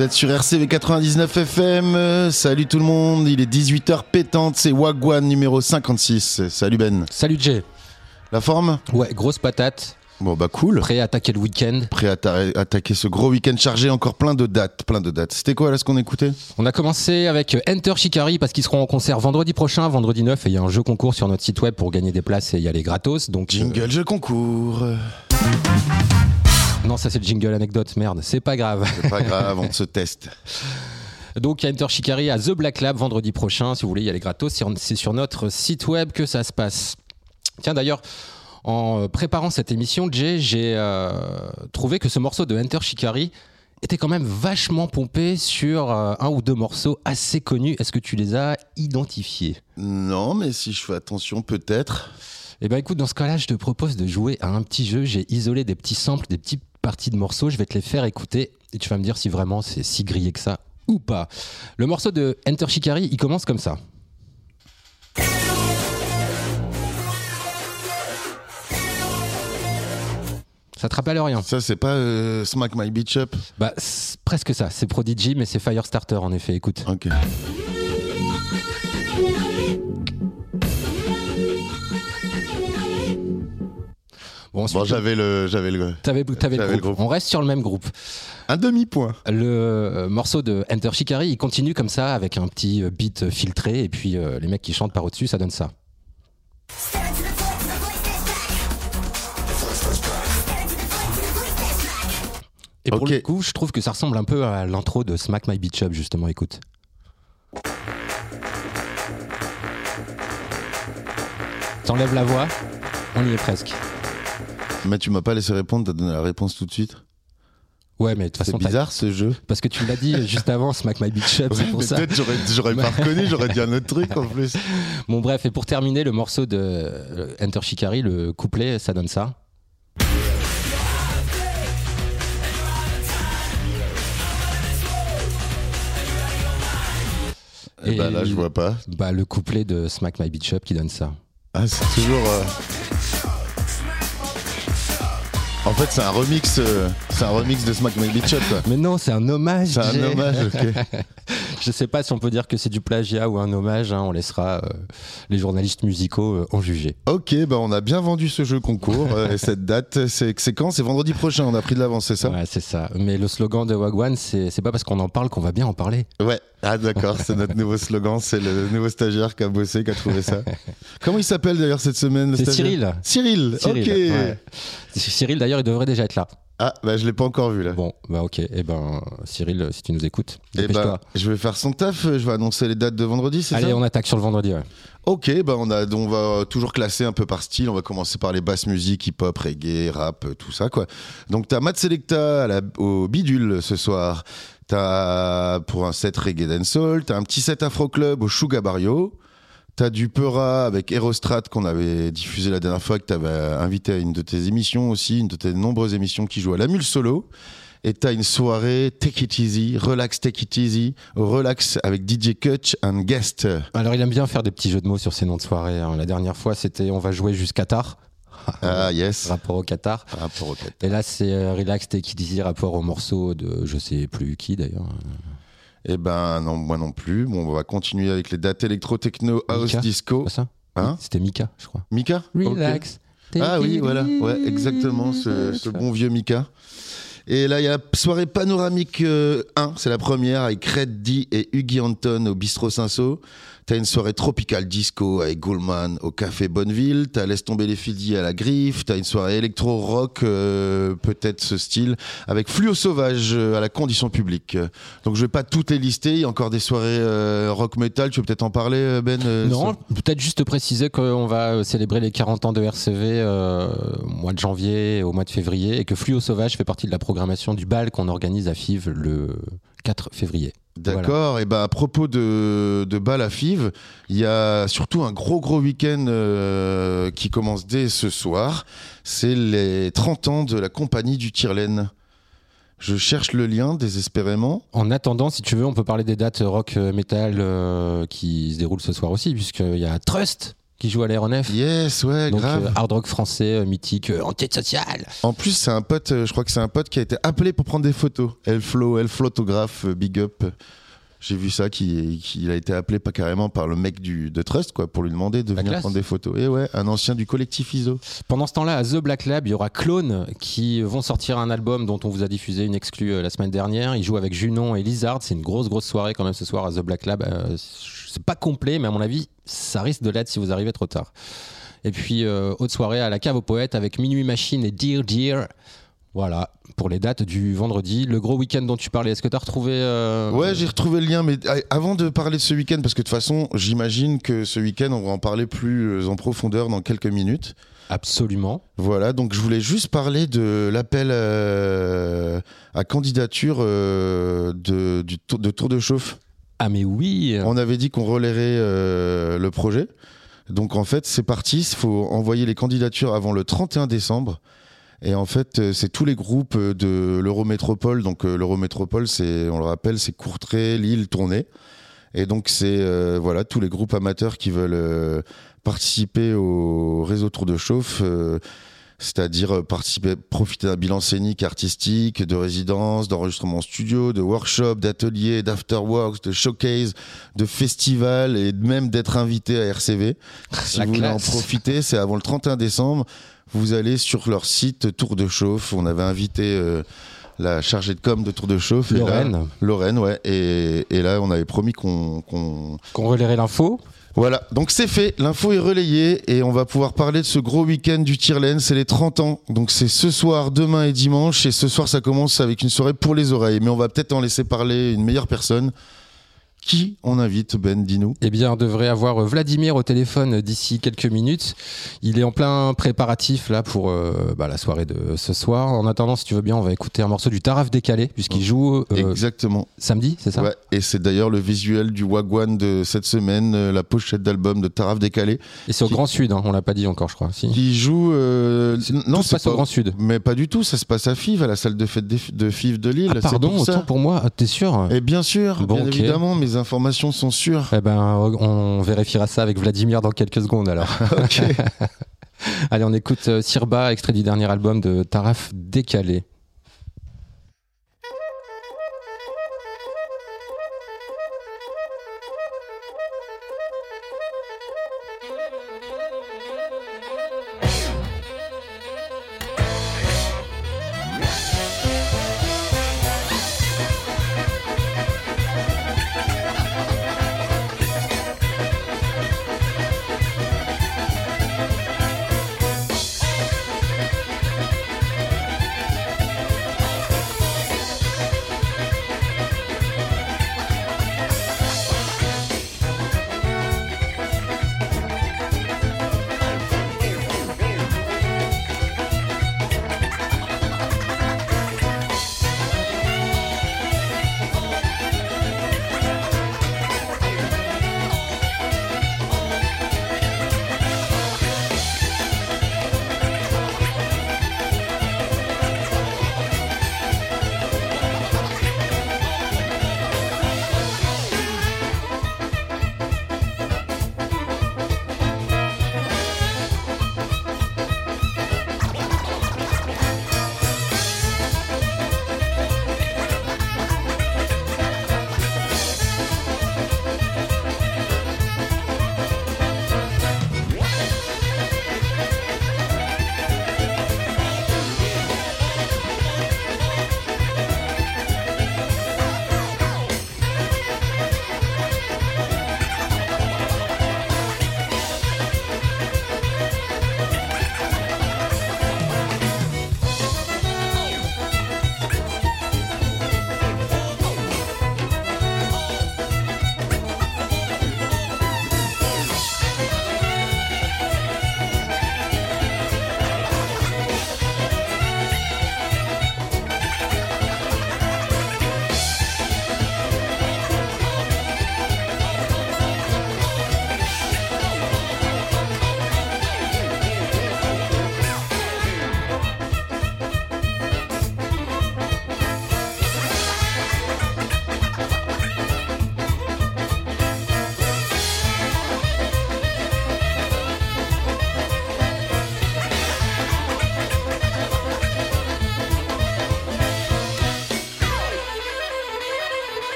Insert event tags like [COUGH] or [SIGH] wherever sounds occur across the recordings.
Vous êtes sur RCV 99 FM. Salut tout le monde. Il est 18h pétante. C'est Wagwan numéro 56. Salut Ben. Salut Jay. La forme? Ouais, grosse patate. Bon bah cool. Prêt à attaquer le week-end. Prêt à ta- attaquer ce gros week-end chargé. Encore plein de dates. Plein de dates. C'était quoi là ce qu'on écoutait? On a commencé avec Enter Shikari parce qu'ils seront en concert vendredi prochain, vendredi 9, et il y a un jeu concours sur notre site web pour gagner des places et y aller gratos. Donc, euh, Jingle, jeu concours. Non, ça c'est le jingle anecdote, merde, c'est pas grave. C'est pas grave, on se teste. [LAUGHS] Donc, il y a Enter Shikari à The Black Lab vendredi prochain. Si vous voulez y aller gratos, c'est- sur notre site web que ça se passe. Tiens, d'ailleurs, en euh, préparant cette émission, Jay, j'ai euh, trouvé que ce morceau de Enter Shikari était quand même vachement pompé sur euh, un ou deux morceaux assez connus. Est-ce que tu les as identifiés? Non, mais si je fais attention, peut-être. Eh ben écoute, dans ce cas-là, je te propose de jouer à un petit jeu. J'ai isolé des petits samples, des petites parties de morceaux. Je vais te les faire écouter et tu vas me dire si vraiment c'est si grillé que ça ou pas. Le morceau de Enter Shikari, il commence comme ça. Ça te rappelle rien Ça, c'est pas euh, Smack My Beach Up? Bah, presque ça. C'est Prodigy, mais c'est Firestarter en effet. Écoute. Ok. Bon, ensuite, Bon, j'avais le, j'avais le, t'avais, t'avais le groupe. On reste sur le même groupe. un demi-point. Le euh, morceau de Enter Shikari, il continue comme ça avec un petit euh, beat filtré et puis euh, les mecs qui chantent par au-dessus, ça donne ça. Et pour le coup, je trouve que ça ressemble un peu à l'intro de Smack My Beach Up, justement, écoute. T'enlèves la voix, on y est presque. Mais tu m'as pas laissé répondre, t'as donné la réponse tout de suite. Ouais, mais de toute C'est façon, t'as- bizarre ce jeu. parce que tu l'as dit juste avant, Smack My Bitch Up, c'est pour ça. peut-être j'aurais, pas reconnu, j'aurais dit un autre truc en plus. [LAUGHS] Bon, bref, et pour terminer, le morceau de euh, Enter Shikari, le couplet, ça donne ça. Et bah là, je vois pas. Bah, le couplet de Smack My Bitch Up qui donne ça. Ah, c'est toujours. euh, En fait, c'est un remix, euh, c'est un remix de Smack My Bitch Up. quoi. Mais non, c'est un hommage. C'est un hommage, ok. [LAUGHS] Je sais pas si on peut dire que c'est du plagiat ou un hommage. hein, on laissera euh, les journalistes musicaux euh, en juger. Ok, bah on a bien vendu ce jeu concours. euh, et cette date, c'est, c'est quand? C'est vendredi prochain, on a pris de l'avance, c'est ça? Ouais, c'est ça. Mais le slogan de Wagwan, c'est c'est pas parce qu'on en parle qu'on va bien en parler. Ouais. Ah d'accord, c'est notre nouveau slogan, c'est le nouveau stagiaire qui a bossé, qui a trouvé ça. [LAUGHS] Comment il s'appelle d'ailleurs cette semaine le C'est stagiaire Cyril. Cyril, Cyril, ok. ouais. Cyril, d'ailleurs, il devrait déjà être là. Ah, bah je l'ai pas encore vu là. Bon, bah ok. Eh ben, Cyril, si tu nous écoutes, Eh dépêche-toi. bah, je vais faire son taf, je vais annoncer les dates de vendredi, c'est Allez, ça? on attaque sur le vendredi. ouais. Ok, bah on, a, on va toujours classer un peu par style. On va commencer par les basses musiques, hip-hop, reggae, rap, tout ça quoi. Donc t'as Matt Selecta à la- au bidule ce soir. T'as pour un set reggae dancehall. T'as un petit set afro club au Sugar Barrio. T'as du Peura avec Aerostrat qu'on avait diffusé la dernière fois, que t'avais invité à une de tes émissions aussi, une de tes nombreuses émissions qui joue à la Mule Solo. Et t'as une soirée Take It Easy, Relax Take It Easy, Relax avec DJ Kutch and Guest. Alors, il aime bien faire des petits jeux de mots sur ses noms de soirée. hein. La dernière fois, c'était On va jouer jusqu'à Qatar. Ah yes. Rapport au Qatar. Rapport au Qatar. Et là, c'est euh, Relax Take It Easy, rapport au morceau de je sais plus qui d'ailleurs. Eh ben non, moi non plus. Bon, on va continuer avec les dates électro, techno, house, Mika disco. Pas ça Hein C'était Mika, je crois. Mika. Relax. Ah take oui, voilà. Ouais, exactement, ce, ce bon vieux Mika. Et là, il y a soirée panoramique euh, 1, c'est la première, avec Red D et Huggy Anton au Bistrot Saint-Sau. T'as une soirée tropicale disco avec Goldman au Café Bonneville. T'as Laisse tomber les fidis à la griffe. T'as une soirée électro-rock, euh, peut-être ce style, avec Fluo Sauvage euh, à la condition publique. Donc je vais pas toutes les lister. Il y a encore des soirées euh, rock metal. Tu veux peut-être en parler, Ben Non, peut-être juste préciser qu'on va célébrer les 40 ans de RCV euh, au mois de janvier au mois de février et que Fluo Sauvage fait partie de la programmation du bal qu'on organise à FIV le 4 février. D'accord. Et ben à propos de, de bal à Fives, il y a surtout un gros gros week-end euh, qui commence dès ce soir. C'est les 30 ans de la compagnie du Tirlaine. Je cherche le lien désespérément. En attendant, si tu veux, on peut parler des dates rock euh, metal euh, qui se déroulent ce soir aussi, puisqu'il y a Trust qui joue à l'aéronef. Yes, ouais, Donc grave. euh, hard rock français euh, mythique, euh, enquête sociale. En plus, c'est un pote, euh, je crois que c'est un pote qui a été appelé pour prendre des photos. Elflo, Elflotographe, euh, big up. J'ai vu ça, qui, qui- il a été appelé pas carrément par le mec du, de Trust, quoi, pour lui demander de La venir classe. prendre des photos. Et ouais, un ancien du collectif ISO. Pendant ce temps-là, à The Black Lab, il y aura Clone qui vont sortir un album dont on vous a diffusé une exclue euh, la semaine dernière. Ils jouent avec Junon et Lizard. C'est une grosse, grosse soirée quand même ce soir à The Black Lab. Euh, c'est pas complet, mais à mon avis, ça risque de l'être si vous arrivez trop tard. Et puis, euh, autre soirée à la cave aux poètes avec Minuit Machine et Dear Dear. Voilà, pour les dates du vendredi. Le gros week-end dont tu parlais, est-ce que tu as retrouvé. euh, Ouais, j'ai retrouvé le lien, mais euh, avant de parler de ce week-end, parce que de toute façon, j'imagine que ce week-end, on va en parler plus euh, en profondeur dans quelques minutes. Absolument. Voilà, donc je voulais juste parler de l'appel euh, à candidature euh, de, du tour, de Tour de Chauffe. Ah, mais oui On avait dit qu'on relayerait le projet. Donc en fait, c'est parti. Il faut envoyer les candidatures avant le 31 décembre. Et en fait, euh, c'est tous les groupes euh, de l'Eurométropole. Donc euh, l'Eurométropole, c'est, on le rappelle, c'est Courtrai, Lille, Tournai. Et donc c'est euh, voilà tous les groupes amateurs qui veulent euh, participer au réseau Tour de Chauffe. euh, c'est-à-dire participer, profiter d'un bilan scénique, artistique, de résidence, d'enregistrement en studio, de workshop, d'ateliers, d'afterworks, de showcase, de festivals et même d'être invité à RCV. Si La vous voulez en profiter, c'est avant le 31 décembre. Vous allez sur leur site Tour de Chauffe. On avait invité euh, la chargée de com de Tour de Chauffe. et là- Lorraine, Lorraine, ouais. Et, et là, on avait promis qu'on qu'on relayerait l'info. voilà, donc c'est fait, l'info est relayée et on va pouvoir parler de ce gros week-end du Tirlaine, c'est les 30 ans, donc c'est ce soir, demain et dimanche, et ce soir ça commence avec une soirée pour les oreilles, mais on va peut-être en laisser parler une meilleure personne. Qui on invite, Ben Dis-nous? Eh bien, on devrait avoir euh, Vladimir au téléphone d'ici quelques minutes. Il est en plein préparatif là pour euh, bah, la soirée de ce soir. En attendant, si tu veux bien, on va écouter un morceau du Taraf décalé puisqu'il joue euh, Exactement. samedi, c'est ça? Ouais, et c'est d'ailleurs le visuel du Wagwan de cette semaine, euh, la pochette d'album de Taraf Décalé, Et c'est au qui- Grand Sud, hein, on l'a pas dit encore, je crois. Si. qui joue. euh, non, c'est passe au pas- Grand Sud. Mais pas du tout, ça se passe à Fives, à la salle de fête de Fives de Lille. Ah, pardon, pour autant pour moi. Ah, T'es sûr? Et bien sûr, Bon, bien évidemment, mes informations sont sûres. Eh ben, on vérifiera ça avec Vladimir dans quelques secondes alors. [LAUGHS] Ok. [LAUGHS] Allez, on écoute euh, Sirba, extrait du dernier album de Taraf Décalé.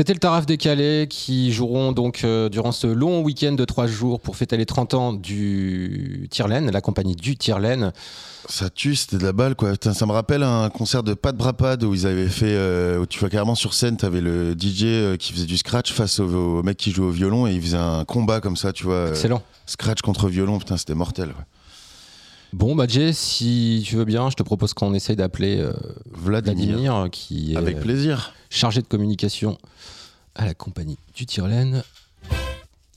C'était le Taraf décalé qui joueront donc euh, durant ce long week-end de trois jours pour fêter les 30 ans du Tirlen, la compagnie du Tirlen. Ça tue, c'était de la balle quoi. Putain, ça me rappelle un concert de Pat Brapad où ils avaient fait, euh, où tu vois carrément sur scène, t'avais le DJ euh, qui faisait du scratch face au, au mec qui jouait au violon et il faisait un combat comme ça, tu vois. Excellent. scratch contre violon, putain, c'était mortel. ouais. Bon, bah Jay, si tu veux bien, je te propose qu'on essaye d'appeler euh, Vladimir. Vladimir, qui est Avec euh, plaisir. chargé de communication à la compagnie du Tirlen.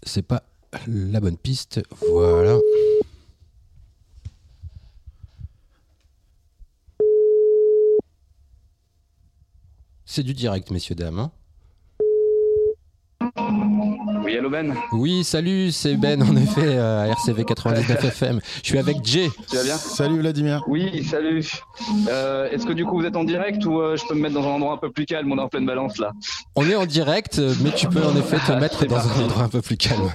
C'est pas la bonne piste. Voilà. C'est du direct, messieurs, dames. hein. Oui, allô Ben Oui, salut, c'est Ben, en effet, euh, à RCV 99 FM. Je suis avec Jay. Tu vas bien Salut Vladimir. Oui, salut. Euh, Est-ce que du coup vous êtes en direct ou euh, je peux me mettre dans un endroit un peu plus calme? On est en pleine balance là. On est en direct, mais tu peux en effet te mettre C'est dans parti. un endroit un peu plus calme.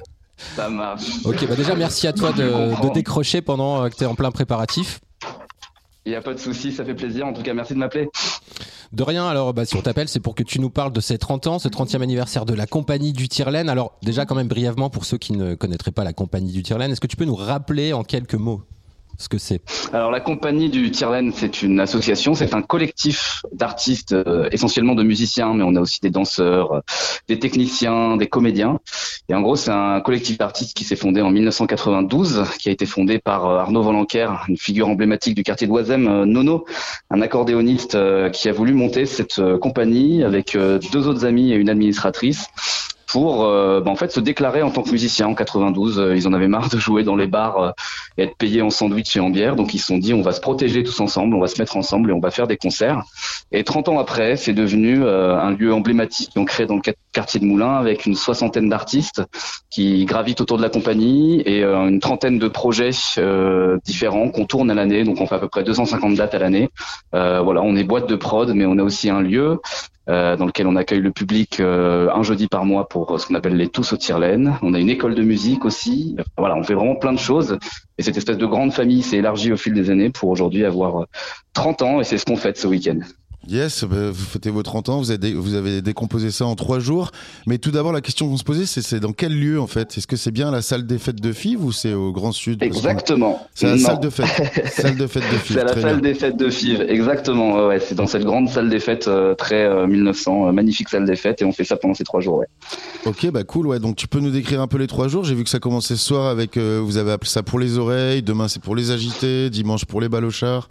Ça marche. Ok, bah déjà merci à toi de, de décrocher pendant que tu es en plein préparatif. Il n'y a pas de souci, ça fait plaisir. En tout cas, merci de m'appeler. De rien, alors bah, si on t'appelle, c'est pour que tu nous parles de ces 30 ans, ce 30e anniversaire de la compagnie du Tirlen. Alors déjà quand même brièvement pour ceux qui ne connaîtraient pas la compagnie du Tirlen, est-ce que tu peux nous rappeler en quelques mots? Alors la compagnie du Tirlen, c'est une association, c'est un collectif d'artistes, euh, essentiellement de musiciens, mais on a aussi des danseurs, euh, des techniciens, des comédiens. Et en gros, c'est un collectif d'artistes qui s'est fondé en 1992, qui a été fondé par euh, Arnaud Volanquer, une figure emblématique du quartier d'Oisem, euh, Nono, un accordéoniste qui a voulu monter cette compagnie avec deux autres amis et une administratrice pour euh, bah, en fait se déclarer en tant que musicien en 92. Euh, ils en avaient marre de jouer dans les bars euh, et être payés en sandwich et en bière. Donc ils se sont dit on va se protéger tous ensemble, on va se mettre ensemble et on va faire des concerts. Et 30 ans après, c'est devenu euh, un lieu emblématique créé dans le quart- quartier de Moulins avec une soixantaine d'artistes qui gravitent autour de la compagnie et une trentaine de projets différents qu'on tourne à l'année. Donc on fait à peu près 250 dates à l'année. Voilà, on est boîte de prod, mais on a aussi un lieu dans lequel on accueille le public euh, un jeudi par mois pour euh, ce qu'on appelle les tous au Tirlaine. On a une école de musique aussi. Euh, Voilà, on fait vraiment plein de choses. Et cette espèce de grande famille s'est élargie au fil des années pour aujourd'hui avoir euh, 30 ans et c'est ce qu'on fête ce week-end. Yes, bah, vous fêtez vos 30 ans, vous avez, dé- vous avez décomposé ça en trois jours. Mais tout d'abord, la question qu'on se posait, c'est dans quel lieu en fait? Est-ce que c'est bien la salle des fêtes de FIV ou c'est au Grand Sud? Exactement. C'est la Non. salle de fête. salle de fête de [LAUGHS] FIV. C'est la salle bien. des fêtes de FIV, exactement. Ouais, c'est dans cette grande salle des fêtes euh, très euh, 1900, euh, magnifique salle des fêtes, et on fait ça pendant ces trois jours. Ouais. Ok, bah cool, ouais. Donc tu peux nous décrire un peu les trois jours? J'ai vu que ça commençait ce soir avec, euh, vous avez appelé ça pour les oreilles, demain c'est pour les agités, dimanche pour les balochards.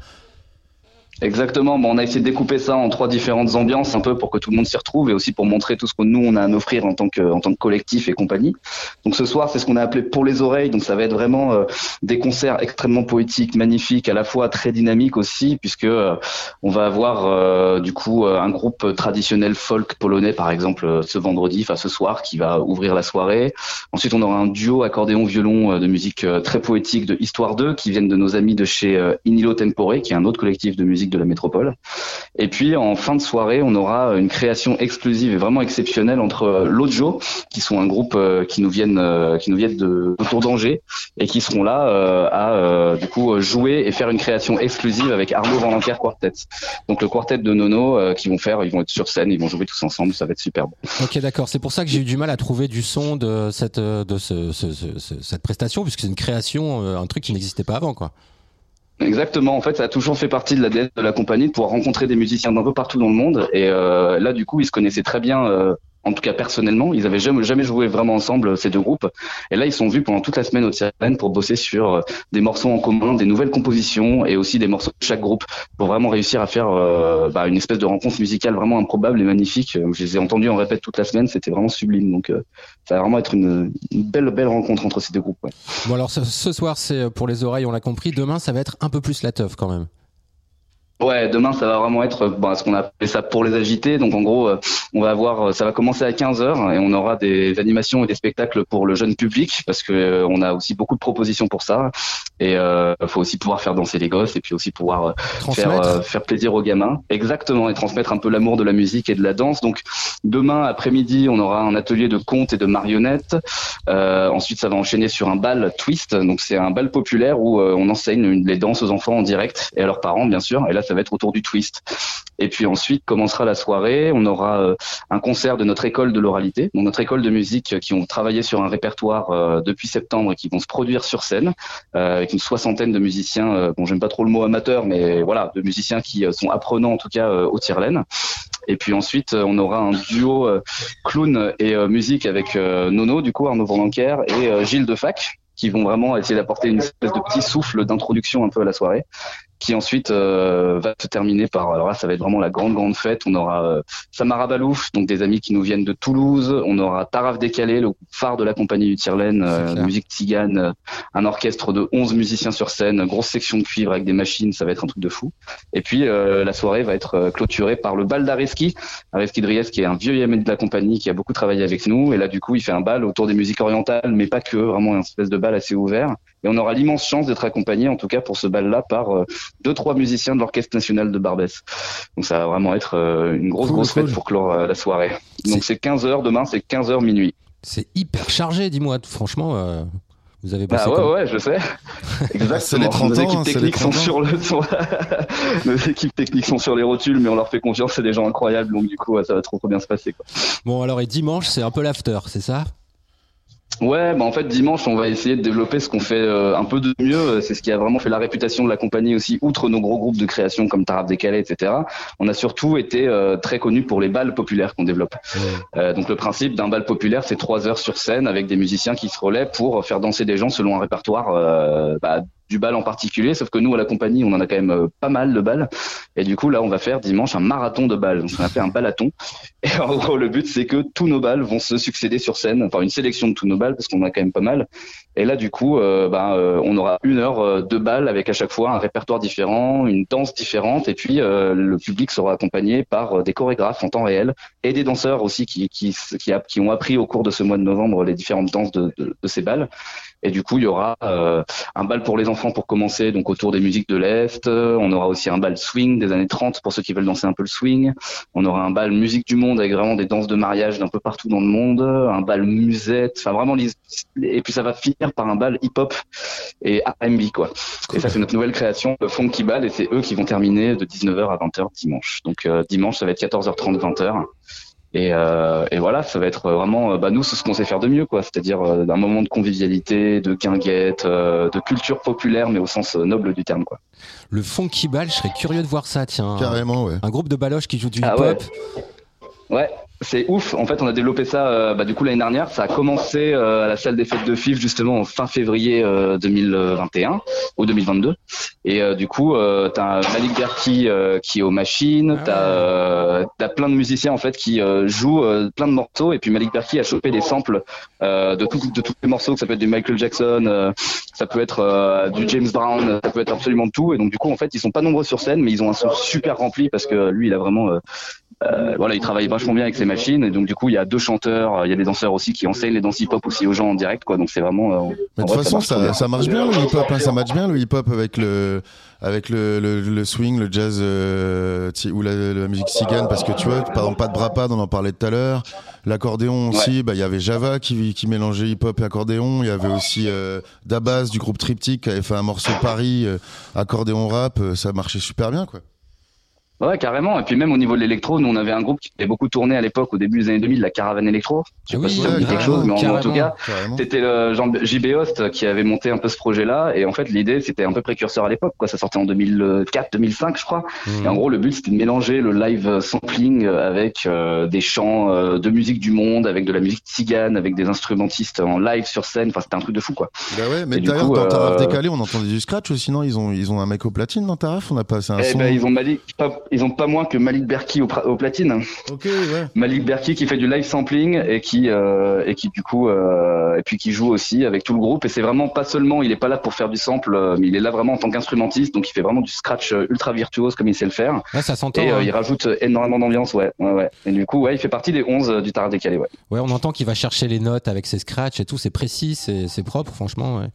Exactement. Bon, on a essayé de découper ça en trois différentes ambiances, un peu pour que tout le monde s'y retrouve et aussi pour montrer tout ce que nous on a à offrir en tant que en tant que collectif et compagnie. Donc ce soir, c'est ce qu'on a appelé pour les oreilles. Donc ça va être vraiment euh, des concerts extrêmement poétiques, magnifiques, à la fois très dynamiques aussi, puisque euh, on va avoir euh, du coup un groupe traditionnel folk polonais par exemple ce vendredi, enfin ce soir, qui va ouvrir la soirée. Ensuite, on aura un duo accordéon-violon de musique très poétique de Histoire 2 qui viennent de nos amis de chez Inilo Tempore, qui est un autre collectif de musique de la métropole. Et puis en fin de soirée, on aura une création exclusive et vraiment exceptionnelle entre euh, Lojo, qui sont un groupe euh, qui nous viennent euh, qui nous viennent de autour d'Angers et qui seront là à du coup jouer et faire une création exclusive avec Arnaud Vanlanquer Quartet. Donc le quartet de Nono qui vont faire, ils vont être sur scène, ils vont jouer tous ensemble, ça va être superbe. Ok, d'accord. C'est pour ça que j'ai eu du mal à trouver du son de cette, de ce, ce- ce- ce- cette prestation, puisque c'est une création, un truc qui n'existait pas avant, quoi. Exactement. En fait, ça a toujours fait partie de la de la compagnie de pouvoir rencontrer des musiciens d'un peu partout dans le monde. Et euh, là, du coup, ils se connaissaient très bien. euh, en tout cas personnellement, ils avaient jamais, joué vraiment ensemble ces deux groupes. Et là, ils sont vus pendant toute la semaine au Tirlen pour bosser sur euh, des morceaux en commun, des nouvelles compositions et aussi des morceaux de chaque groupe pour vraiment réussir à faire euh, bah, une espèce de rencontre musicale vraiment improbable et magnifique. Euh, Je les ai entendus en répète toute la semaine, c'était vraiment sublime. Donc, euh, ça va vraiment être une, belle, belle rencontre entre ces deux groupes. Bon, alors ce, ce soir, c'est pour les oreilles, on l'a compris. Demain, ça va être un peu plus la teuf, quand même. Ouais, demain ça va vraiment être bah, ce qu'on a appelé ça pour les agités. Donc en gros, euh, on va avoir, ça va commencer à 15 h et on aura des animations et des spectacles pour le jeune public parce que euh, on a aussi beaucoup de propositions pour ça. Et euh, faut aussi pouvoir faire danser les gosses et puis aussi pouvoir euh, faire euh, faire plaisir aux gamins. Exactement et transmettre un peu l'amour de la musique et de la danse. Donc demain après-midi, on aura un atelier de contes et de marionnettes. Euh, ensuite, ça va enchaîner sur un bal twist. Donc c'est un bal populaire où euh, on enseigne les danses aux enfants en direct et à leurs parents bien sûr. Et là, ça va être autour du twist. Et puis ensuite commencera la soirée. On aura euh, un concert de notre école de l'oralité, donc notre école de musique euh, qui ont travaillé sur un répertoire euh, depuis septembre et qui vont se produire sur scène avec une soixantaine de musiciens. bon, j'aime pas trop le mot amateur, mais voilà, de musiciens qui sont apprenants en tout cas au tire-laine. Et puis ensuite, on aura un duo clown et musique avec Nono, du coup, Arnaud Vandenker et Gilles Defac, qui vont vraiment essayer d'apporter une espèce de petit souffle d'introduction un peu à la soirée, qui ensuite euh, va se terminer par, alors là, ça va être vraiment la grande, grande fête. On aura euh, Samara Balouf, donc des amis qui nous viennent de Toulouse. On aura Taraf Décalé, le phare de la compagnie du Tirlaine, euh, musique tzigane, euh, un orchestre de 11 musiciens sur scène, grosse section de cuivre avec des machines, ça va être un truc de fou. Et puis euh, la soirée va être euh, clôturée par le bal d'Areski, Areski Dries qui est un vieux ami de la compagnie qui a beaucoup travaillé avec nous. Et là du coup il fait un bal autour des musiques orientales, mais pas que, vraiment un espèce de bal assez ouvert. Et on aura l'immense chance d'être accompagné, en tout cas pour ce bal-là, par euh, deux trois musiciens de l'Orchestre national de Barbès. Donc ça va vraiment être euh, une grosse Cool, grosse cool. fête pour clore euh, la soirée. Donc c'est 15 heures demain, c'est 15 heures minuit. C'est hyper chargé, dis-moi. Franchement, euh, vous avez bossé Ah ouais comme- ouais, je sais. [LAUGHS] Exactement. Les 30 Nos équipes techniques sont 30 ans. sur le [LAUGHS] Nos équipes techniques sont sur les rotules, mais on leur fait confiance, c'est des gens incroyables, donc du coup ouais, ça va trop trop bien se passer quoi. Bon, alors, et dimanche, c'est un peu l'after, c'est ça? Ouais, bah en fait dimanche on va essayer de développer ce qu'on fait euh, un peu de mieux. C'est ce qui a vraiment fait la réputation de la compagnie aussi, outre nos gros groupes de création comme Tarab Décalé, etc. On a surtout été euh, très connus pour les balles populaires qu'on développe. Euh, donc le principe d'un bal populaire, c'est trois heures sur scène avec des musiciens qui se relaient pour faire danser des gens selon un répertoire euh, bah, du bal en particulier. Sauf que nous à la compagnie, on en a quand même euh, pas mal de balles. Et du coup là, on va faire dimanche un marathon de balles. Donc on a fait un balaton. [LAUGHS] Et en gros, le but c'est que tous nos balles vont se succéder sur scène. Enfin une sélection de tous nos balles parce qu'on en a quand même pas mal. Et là, du coup, euh, ben, euh, on aura une heure euh, de bal avec à chaque fois un répertoire différent, une danse différente, et puis le public sera accompagné par des chorégraphes en temps réel et des danseurs aussi qui, qui, qui, qui ont appris au cours de ce mois de novembre les différentes danses de, de, de ces balles. Et du coup, il y aura euh, un bal pour les enfants pour commencer, donc autour des musiques de. Euh, On aura aussi un bal swing des années 30 pour ceux qui veulent danser un peu le swing. On aura un bal musique du monde avec vraiment des danses de mariage d'un peu partout dans le monde. Un bal musette, enfin vraiment. Et puis ça va finir par un bal hip-hop et R&B quoi. Et ça c'est notre nouvelle création, le Funky Ball, et c'est eux qui vont terminer de 19h à 20h dimanche. Donc euh, dimanche ça va être 14h30 20h. Et, euh, et voilà, ça va être vraiment, euh, bah nous, c'est ce qu'on sait faire de mieux, quoi. C'est-à-dire euh, un moment de convivialité, de guinguette, euh, de culture populaire, mais au sens noble du terme, quoi. Le Funky Ball, je serais curieux de voir ça, tiens. Carrément, ouais. Un groupe de baloches qui joue du Ah hip-hop. Ouais, c'est ouf. En fait, on a développé ça euh, bah, du coup l'année dernière. Ça a commencé euh, à la salle des fêtes de FIF justement en fin février euh, 2021 ou 2022. Et euh, du coup, euh, t'as Malik Berki euh, qui est aux machines. Ah T'as euh, t'as plein de musiciens en fait qui euh, jouent plein de morceaux. Et puis Malik Berki a chopé des samples euh, de tout, de tous les morceaux. Que ça peut être du Michael Jackson, euh, ça peut être euh, du James Brown, ça peut être absolument tout. Et donc du coup, en fait, ils sont pas nombreux sur scène, mais ils ont un son super rempli parce que lui, il a vraiment euh, voilà, il travaille vachement bien avec ses machines et donc du coup il y a deux chanteurs, il y a des danseurs aussi qui enseignent les danses hip-hop aussi aux gens en direct quoi. Donc c'est vraiment. euh, Mais de toute façon, marche ça, ça marche bien le hip-hop, hein, ça match bien le hip-hop avec le avec le, le, le swing, le jazz euh, ou la, la musique cigane, parce que tu vois, par exemple, pas de brapade, on en parlait tout à l'heure. L'accordéon aussi, bah il y avait Java qui, qui mélangeait hip-hop et accordéon. Il y avait aussi Dabas du groupe Triptyque qui avait fait un morceau Paris, accordéon rap, ça marchait super bien quoi. Ouais, carrément. Et puis même au niveau de l'électro, nous on avait un groupe qui avait beaucoup tourné à l'époque, au début des années 2000, la Caravane Électro. Je sais Ah pas oui, si ça vous dit ouais, quelque chose, mais en, tout cas. C'était le JB Host qui avait monté un peu ce projet-là et en fait l'idée c'était un peu précurseur à l'époque quoi ça sortait en 2004 2005 je crois Mhm. et en gros le but c'était de mélanger le live sampling avec euh, des chants euh, de musique du monde avec de la musique tzigane avec des instrumentistes en live sur scène enfin c'était un truc de fou quoi Bah ouais, mais d'ailleurs dans Taraf euh, décalé, on entendait du scratch aussi, non Ils ont ils ont un mec au platine dans Taraf, on a passé un Eh son. ben ils ont Malik pas, ils ont pas moins que Malik Berki au, platine ouais. Malik Berki qui fait du live sampling et qui euh, et qui du coup euh, et puis qui joue aussi avec tout le groupe et c'est vraiment pas seulement il est pas là pour faire du sample euh, mais il est là vraiment en tant qu'instrumentiste donc il fait vraiment du scratch ultra virtuose comme il sait le faire Ouais, ça s'entend. et euh, hein. il rajoute énormément d'ambiance ouais ouais ouais et du coup ouais il fait partie des 11 euh, du Taraf décalé ouais Ouais, on entend qu'il va chercher les notes avec ses scratchs et tout. C'est précis, c'est c'est propre, franchement. Ouais.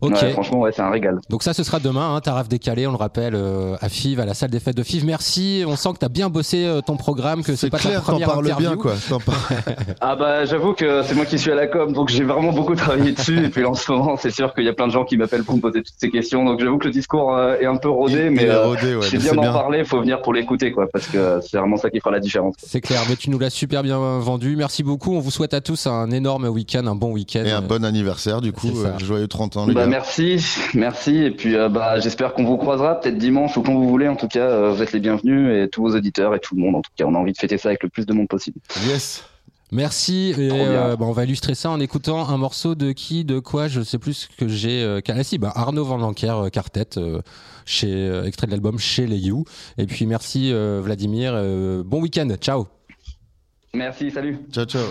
Ok. Ouais, franchement, ouais, c'est un régal. Donc ça, ce sera demain, hein, Taraf décalé, on le rappelle, euh, à FIV, à la salle des fêtes de FIV. Merci, on sent que tu as bien bossé euh, ton programme, que c'est C'est pas ta clair, t'en première parles interview. bien, quoi. [LAUGHS] Ah bah j'avoue que c'est moi qui suis à la com, donc j'ai vraiment beaucoup travaillé dessus. Et puis en ce moment, c'est sûr qu'il y a plein de gens qui m'appellent pour me poser toutes ces questions. Donc j'avoue que le discours euh, est un peu rodé, Il- mais il est euh, rodé, ouais, mais bien c'est d'en parler. Faut venir pour l'écouter, quoi, parce que c'est vraiment ça qui fera la différence. C'est clair, mais tu nous l'as super bien vendu. Merci beaucoup. On vous souhaite à tous un énorme week-end, un bon week-end. Et un bon anniversaire, du coup. C'est euh, joyeux 30 ans, les Bah gars. Merci, merci. Et puis euh, bah j'espère qu'on vous croisera peut-être dimanche ou quand vous voulez. En tout cas, euh, vous êtes les bienvenus et tous vos auditeurs et tout le monde. En tout cas, on a envie de fêter ça avec le plus de monde possible. Yes. Merci. Et euh, bah, on va illustrer ça en écoutant un morceau de qui, de quoi, je sais plus ce que j'ai. Euh, ah si, bah, Arnaud Van Lanker, euh, quartet, euh, chez, euh, extrait de l'album chez les You. Et puis merci euh, Vladimir. Euh, bon week-end. Ciao. Merci, salut. Ciao, ciao.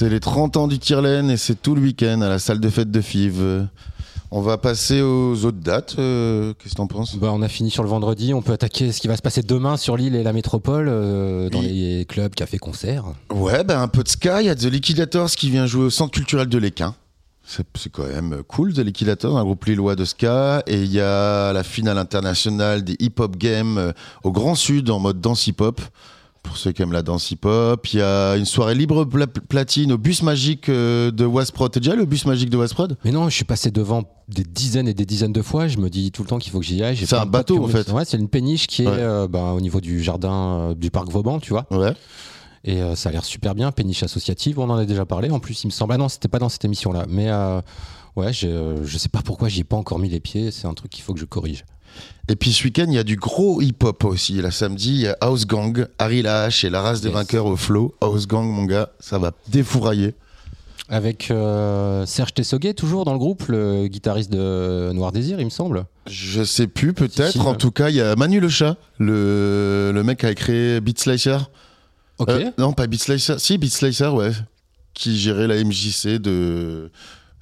C'est les 30 ans du Tirlaine et c'est tout le week-end à la salle de fête de Fives. On va passer aux autres dates. euh, Qu'est-ce que t'en penses? Bah, on a fini sur le vendredi. On peut attaquer ce qui va se passer demain sur l'île et la métropole, euh, dans les clubs, cafés, concerts. Ouais, ben un peu de ska. Il y a The Liquidators qui vient jouer au Centre culturel de l'Équin. C'est quand même cool, The Liquidators, un groupe lillois de ska. Et il y a la finale internationale des Hip Hop Games euh, au Grand Sud en mode danse hip-hop. Pour ceux qui aiment la danse hip-hop, il y a une soirée libre pla- platine au bus magique euh, de Wasprod. T'es déjà allé au bus magique de Wasprod Mais non, je suis passé devant des dizaines et des dizaines de fois. Je me dis tout le temps qu'il faut que j'y aille. C'est un bateau, en fait. Ouais, c'est une péniche qui est euh, bah, au niveau du jardin euh, du parc Vauban, tu vois. Ouais. Et ça a l'air super bien, péniche associative, on en a déjà parlé. En plus, il me semble, ah non, c'était pas dans cette émission-là, mais euh, Ouais, je, je sais pas pourquoi j'y ai pas encore mis les pieds. C'est un truc qu'il faut que je corrige. Et puis ce week-end, il y a du gros hip-hop aussi. Là, samedi, il y a House Gang, Harry Lahache et la race des Yes. vainqueurs au flow. House Gang, mon gars, ça va défourailler. Avec euh, Serge Tessoguet, toujours dans le groupe, le guitariste de Noir Désir, il me semble. Je sais plus, peut-être. Si, si, en tout cas, il y a Manu Le Chat, le, le mec qui a créé Beat Slicer. Ok. Euh, non, pas Beat Slicer. Si, Beat Slicer, ouais. Qui gérait la MJC de,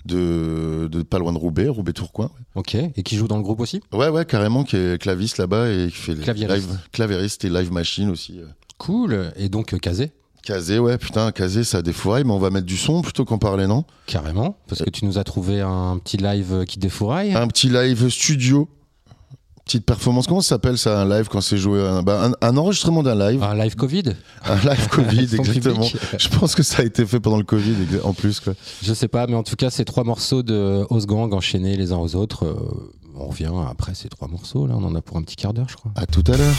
de, de pas loin de Roubaix, Roubaix-Tourcoing. Ok. Et qui joue dans le groupe aussi? Ouais, ouais, carrément, qui est claviste là-bas et qui fait les Claviériste. live, et live machine aussi. euh. Cool. Et donc euh, Kazé, Kazé, ouais, putain, Kazé, ça défouraille, mais on va mettre du son plutôt qu'en parler, non? Carrément. Parce que tu nous as trouvé un petit live qui défouraille. Un petit live studio, petite performance. Comment ça s'appelle ça, un live quand c'est joué un, bah, un, un enregistrement d'un live, Un live Covid? Un live [LAUGHS] Covid, exactement. public. [LAUGHS] Je pense que ça a été fait pendant le Covid en plus, quoi. Je sais pas, mais en tout cas, ces trois morceaux de House Gang enchaînés les uns aux autres. euh, on revient après ces trois morceaux. Là, on en a pour un petit quart d'heure, je crois. À tout à l'heure.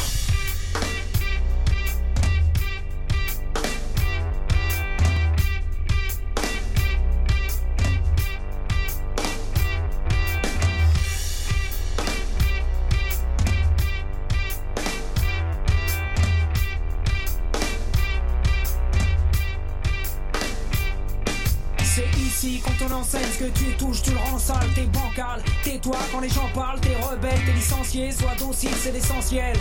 Que tu touches, tu le rends sale, t'es bancal. Tais-toi quand les gens parlent, t'es rebelle, t'es licencié, sois docile, c'est l'essentiel.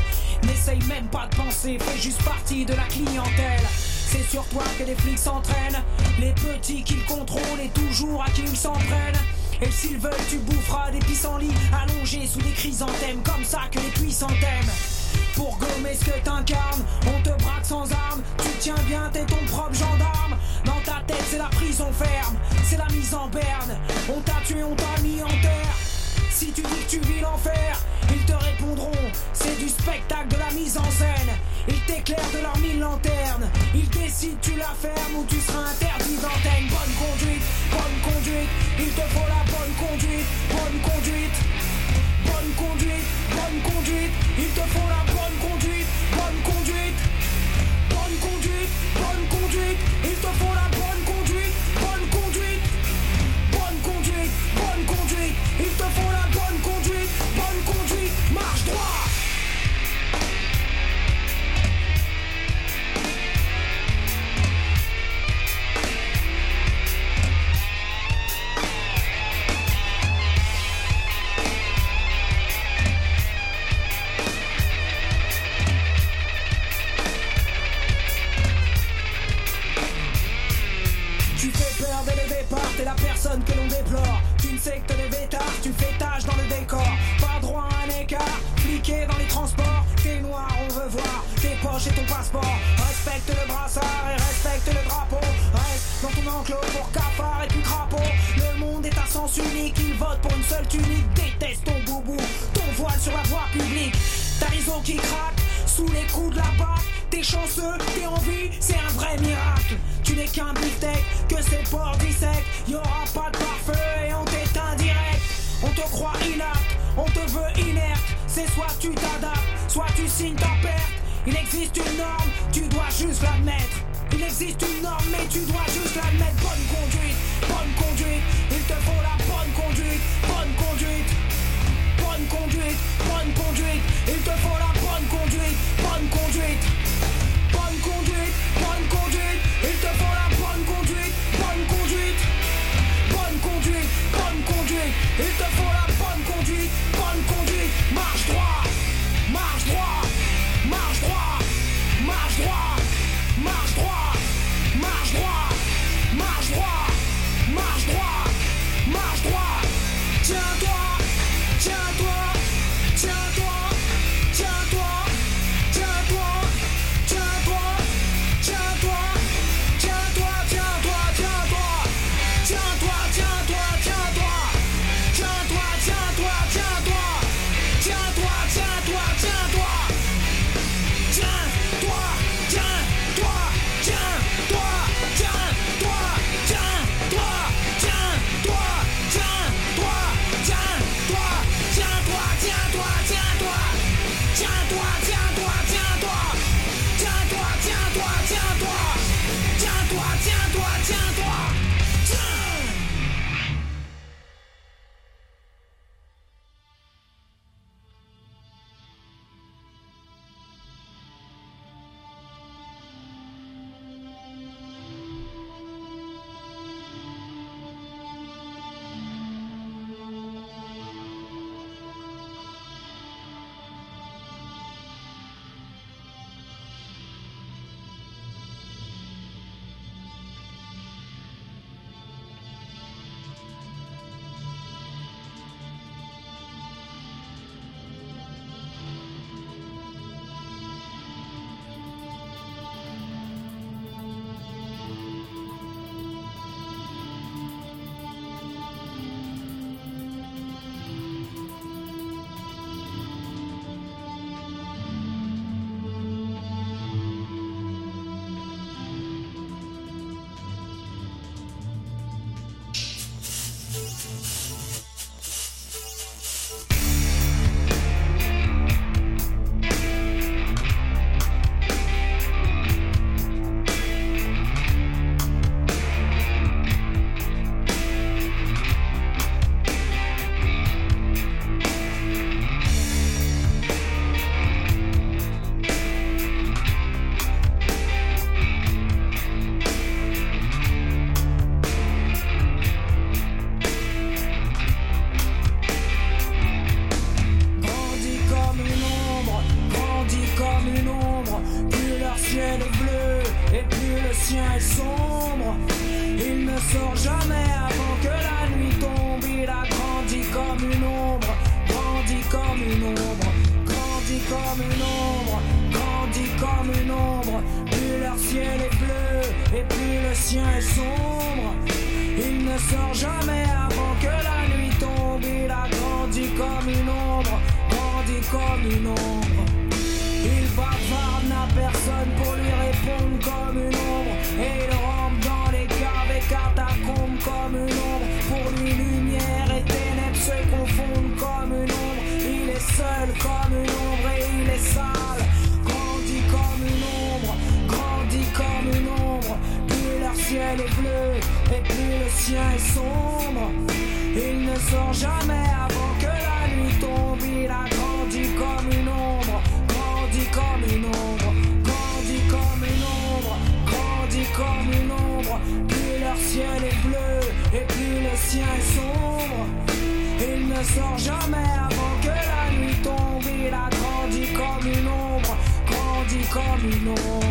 N'essaye même pas de penser, fais juste partie de la clientèle. C'est sur toi que les flics s'entraînent, les petits qu'ils contrôlent et toujours à qui ils s'en prennent. Et s'ils veulent, tu boufferas des pissenlits allongés sous des chrysanthèmes, comme ça que les puissants t'aiment. Pour gommer ce que t'incarnes, on te braque sans armes. Tu tiens bien, t'es ton propre gendarme. Dans ta tête, c'est la prison ferme, c'est la mise en berne. On t'a tué, on t'a mis en terre. Si tu dis que tu vis l'enfer, ils te répondront c'est du spectacle de la mise en scène. Ils t'éclairent de leurs mille lanternes. Ils décident tu la fermes ou tu seras interdit d'antenne. Bonne conduite, bonne conduite. Il te faut la bonne conduite, bonne conduite. Bonne conduite, bonne conduite, il te faut la est sombre. Il ne sort jamais avant que la nuit tombe. Il a grandi comme une ombre, grandi comme une ombre. Sombre. Il ne sort jamais avant que la nuit tombe. Il a grandi comme une ombre, grandi comme une ombre, grandi comme une ombre, grandi comme une ombre. Plus leur ciel est bleu et plus le sien est sombre. Il ne sort jamais avant que la nuit tombe. Il a grandi comme une ombre, grandi comme une ombre.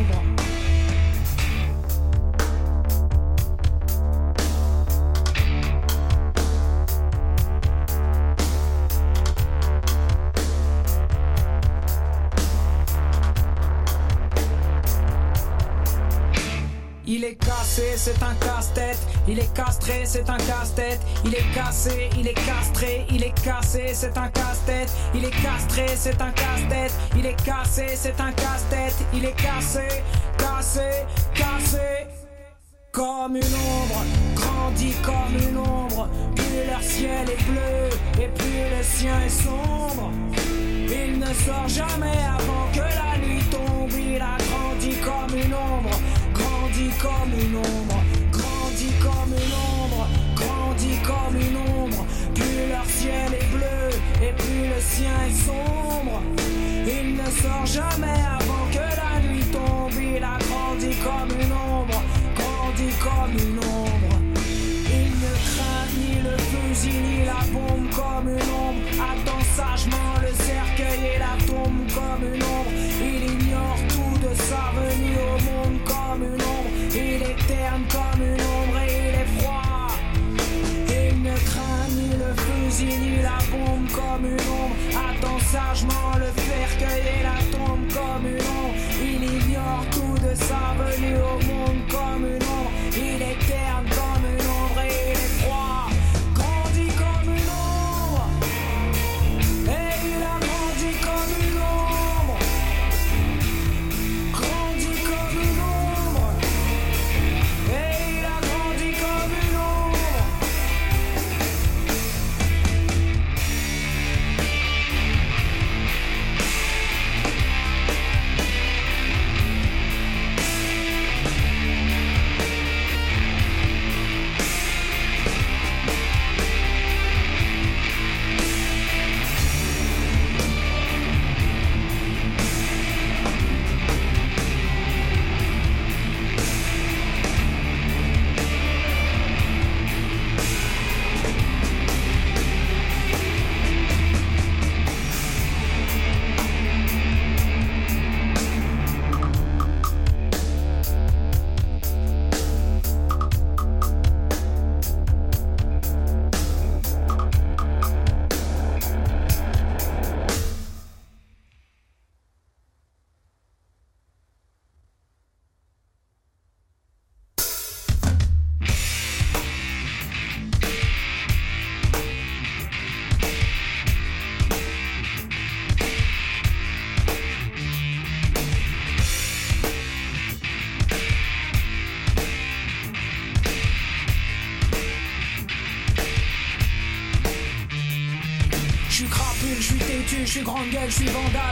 Est cassé, c'est un casse-tête. Il est castré, c'est un casse-tête. Il est cassé, il est castré. Il est cassé, c'est un casse-tête. Il est castré, c'est un casse-tête. Il est cassé, c'est un casse-tête. Il est cassé, cassé, cassé. Comme une ombre, grandit comme une ombre. Plus leur ciel est bleu et plus le sien est sombre. Il ne sort jamais avant que la nuit tombe. Il a grandi comme une ombre, grandi comme une ombre, grandi comme une ombre, grandi comme une ombre. Plus leur ciel est bleu et plus le sien est sombre. Il ne sort jamais avant que la nuit tombe. Il a grandi comme une ombre, grandi comme une ombre.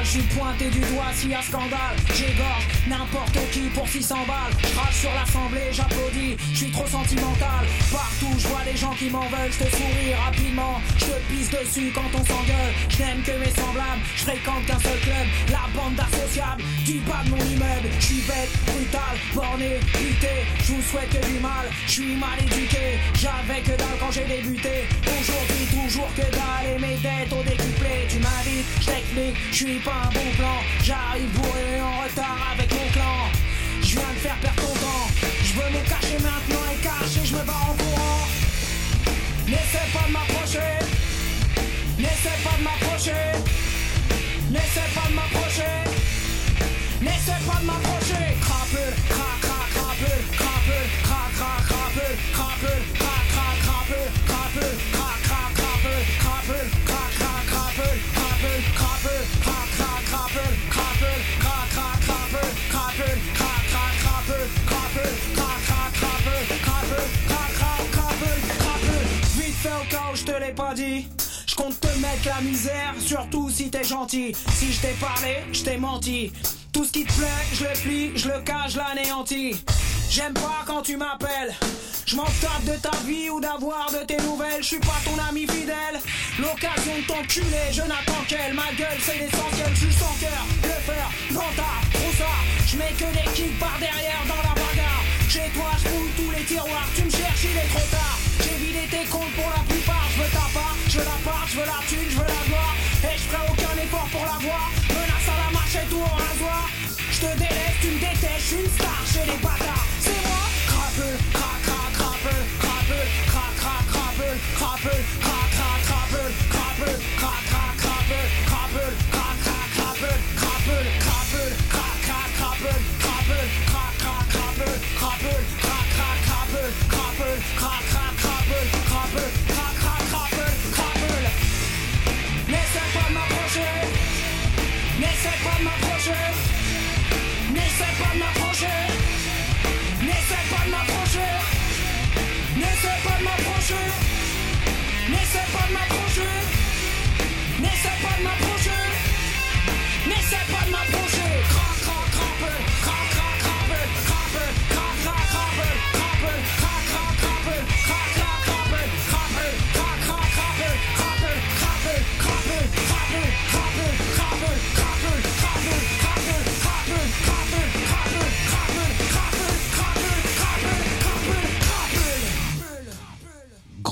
Je suis pointé du doigt s'il y a scandale. J'égorge n'importe qui pour 600 balles. Crache sur l'assemblée, j'applaudis, je suis trop sentimental. Partout, je vois les gens qui m'en veulent, je te souris rapidement. Je te pisse dessus quand on s'engueule. Je n'aime que mes semblables, je fréquente qu'un seul club. La bande d'associables du bas de mon immeuble. Je suis bête, brutal, borné, buté. Je vous souhaite que du mal, je suis mal éduqué. J'avais que dalle quand j'ai débuté. Aujourd'hui, toujours que dalle et mes dettes au décuplé. Tu m'invites, je t'explique, je suis pas J'arrive bourré en retard avec mon clan. je viens de faire perdre ton temps. Je veux me cacher maintenant et cacher, je me barre en courant. N'essaie pas de m'approcher. N'essaie pas de m'approcher. N'essaie pas de m'approcher. N'essaie pas de m'approcher. Crapule, pas. Je compte te mettre la misère, surtout si t'es gentil. Si je t'ai parlé, je t'ai menti. Tout ce qui te plaît, je le plie, je le cache, je l'anéantis. J'aime pas quand tu m'appelles. Je m'en tape de ta vie ou d'avoir de tes nouvelles. Je suis pas ton ami fidèle. L'occasion de t'enculer, je n'attends qu'elle. Ma gueule, c'est l'essentiel. Je suis sans cœur, le faire, vantard, ça. Je mets que des kicks par derrière dans la bagarre. Chez toi, je tous les tiroirs. Tu me cherches, il est trop tard. J'ai vidé tes comptes pour la plupart. Je veux ta part, je la part, je veux la thune, je veux la gloire. Et je ferai aucun effort pour l'avoir. Menace à la marche et tout en rasoir. Je te délaisse, tu me détestes, je une star chez les bâtards.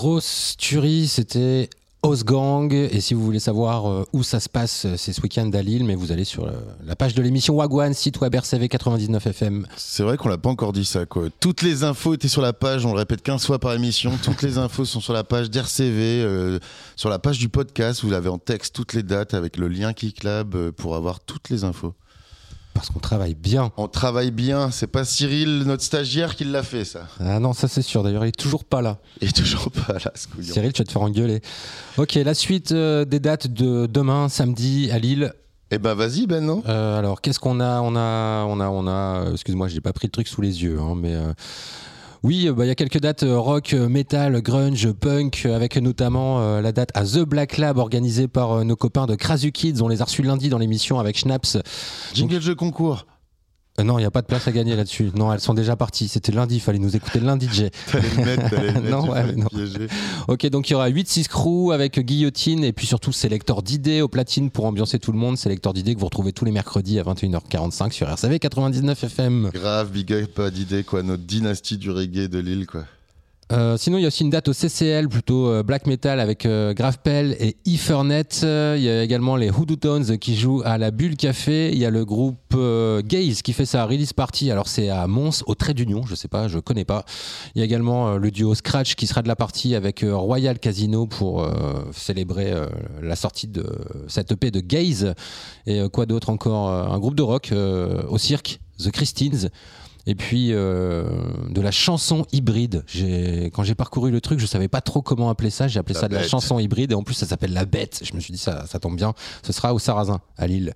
Grosse tuerie, c'était Osgang. Et si vous voulez savoir euh, où ça se passe, euh, c'est ce week-end à Lille, mais vous allez sur euh, la page de l'émission Wagwan, site web RCV 99 FM. C'est vrai qu'on l'a pas encore dit ça quoi. Toutes les infos étaient sur la page, on le répète 15 fois par émission. [LAUGHS] Toutes les infos sont sur la page d'RCV, euh, sur la page du podcast. Vous avez en texte toutes les dates avec le lien Kicklab euh, pour avoir toutes les infos. Parce qu'on travaille bien. On travaille bien. C'est pas Cyril, notre stagiaire, qui l'a fait ça. Ah non, ça c'est sûr. D'ailleurs, il est toujours pas là. Il est toujours [LAUGHS] pas là, ce couillon. Cyril, tu vas te faire engueuler. Ok, la suite euh, des dates de demain, samedi, à Lille. Eh ben vas-y Ben non Euh, alors, qu'est-ce qu'on a? On a, on a, on a. euh, Excuse-moi, j'ai pas pris le truc sous les yeux, hein, mais. euh, oui, euh, bah, il y a quelques dates euh, rock, euh, metal, grunge, punk, avec notamment la date à The Black Lab organisée par nos copains de Krasu Kids. On les a reçus lundi dans l'émission avec Schnaps. Jingle jeu concours. Euh, non, il n'y a pas de place à gagner là-dessus. Non, elles sont déjà parties. C'était lundi, il fallait nous écouter lundi, Jay. [LAUGHS] [LAUGHS] Non, ouais, non. Ok, donc il y aura 8-6 crew avec Guillotine et puis surtout Sélecteur d'idées au platine pour ambiancer tout le monde. Sélecteur d'idées que vous retrouvez tous les mercredis à 21h45 sur RCV 99 FM. Grave, big up, pas d'idée quoi. Notre dynastie du reggae de Lille quoi. Euh, sinon, il y a aussi une date au CCL, plutôt euh, black metal avec euh, Gravepel et Ethernet. Euh, Il y a également les Hoodoo Tones qui jouent à la Bulle Café. Il y a le groupe Gaze qui fait sa release party. Alors, c'est à Mons, au Trait d'Union. Je sais pas, je connais pas. Il y a également le duo Scratch qui sera de la partie avec Royal Casino pour célébrer la sortie de cette EP de Gaze. Et quoi d'autre encore? Un groupe de rock au cirque, The Christines. Et puis euh, de la chanson hybride. Quand j'ai parcouru le truc, je savais pas trop comment appeler ça. J'ai appelé La ça de la chanson hybride. Et en plus, ça s'appelle La Bête. Je me suis dit, ça, ça tombe bien. Ce sera au Sarrazin, à Lille.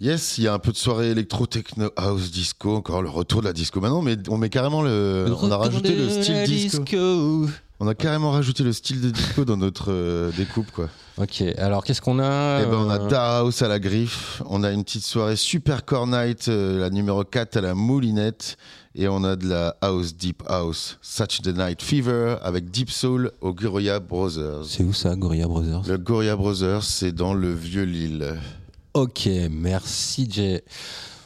Yes, il y a un peu de soirée électro, techno, house, disco, encore le retour de la disco. Maintenant, mais on met carrément le, on a rajouté le style disco. On a carrément rajouté le style de disco dans notre euh, découpe quoi. Ok, alors qu'est-ce qu'on a Eh ben, on a Euh, Da House à la griffe, on a une petite soirée Super Core Night, euh, la numéro 4 à la Moulinette, et on a de la House Deep House, Such the Night Fever avec Deep Soul au Gorilla Brothers. C'est où ça, Gorilla Brothers? Le Gorilla Brothers, c'est dans le vieux Lille. Ok, merci Jay.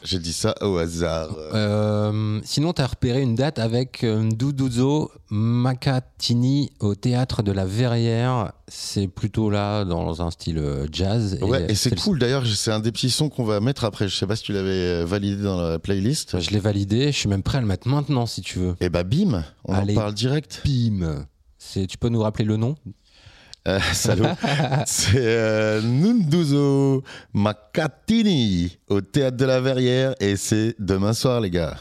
J'ai dit ça au hasard. Euh, sinon, tu as repéré une date avec euh, Duduzo Macatini au théâtre de la Verrière. C'est plutôt là dans un style euh, jazz. Ouais, et c'est le- cool d'ailleurs, c'est un des petits sons qu'on va mettre après. Je sais pas si tu l'avais validé dans la playlist. Je l'ai validé, je suis même prêt à le mettre maintenant si tu veux. Et bah bim, on Allez. en parle direct. Bim Tu peux nous rappeler le nom? Euh, salaud. [LAUGHS] c'est euh, Nunduzo Macatini au théâtre de la Verrière et c'est demain soir les gars.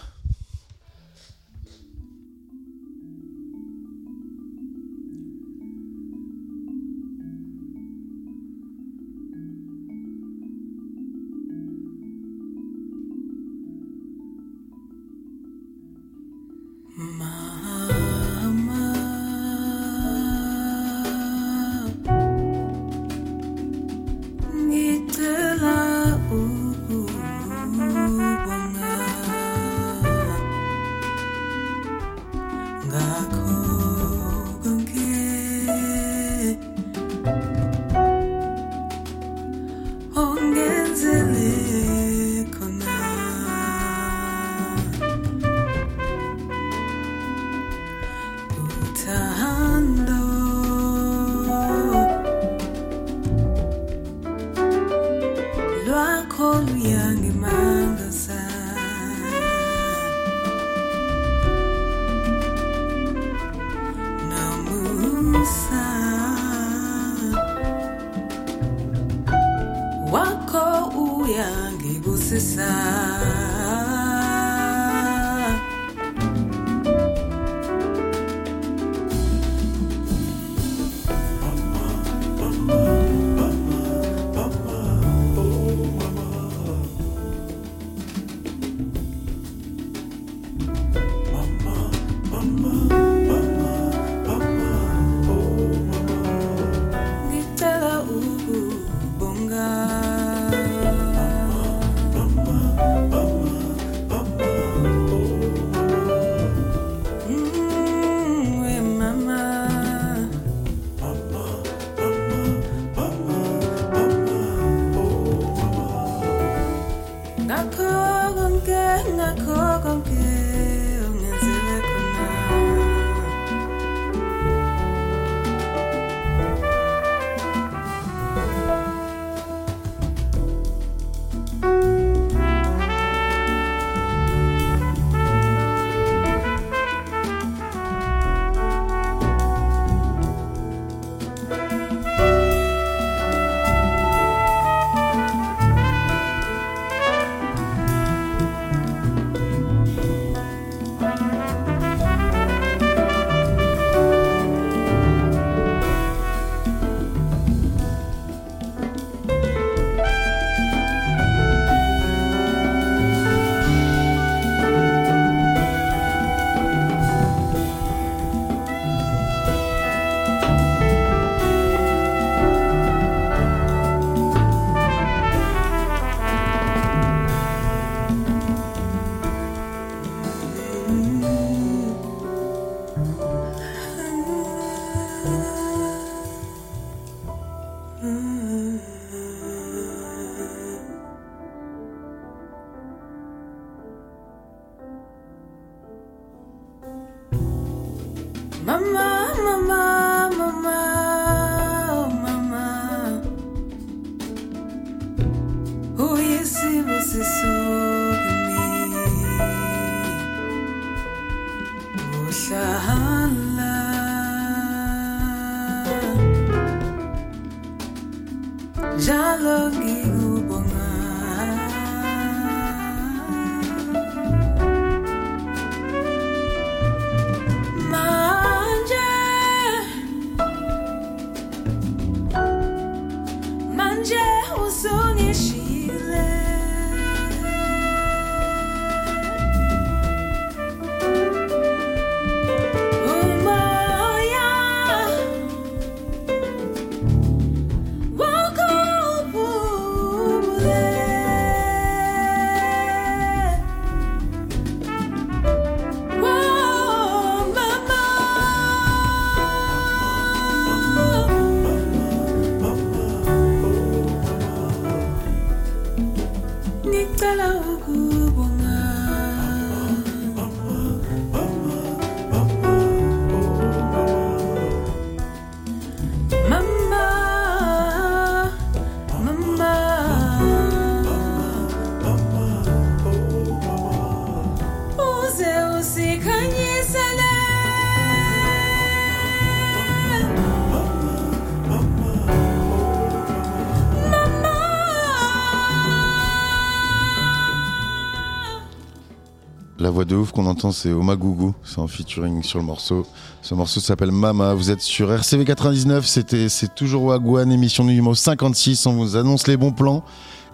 Voix de ouf qu'on entend, c'est Omagougou. C'est en featuring sur le morceau. Ce morceau s'appelle Mama. Vous êtes sur RCV 99. C'était, c'est toujours Wagwan, émission numéro 56. On vous annonce les bons plans.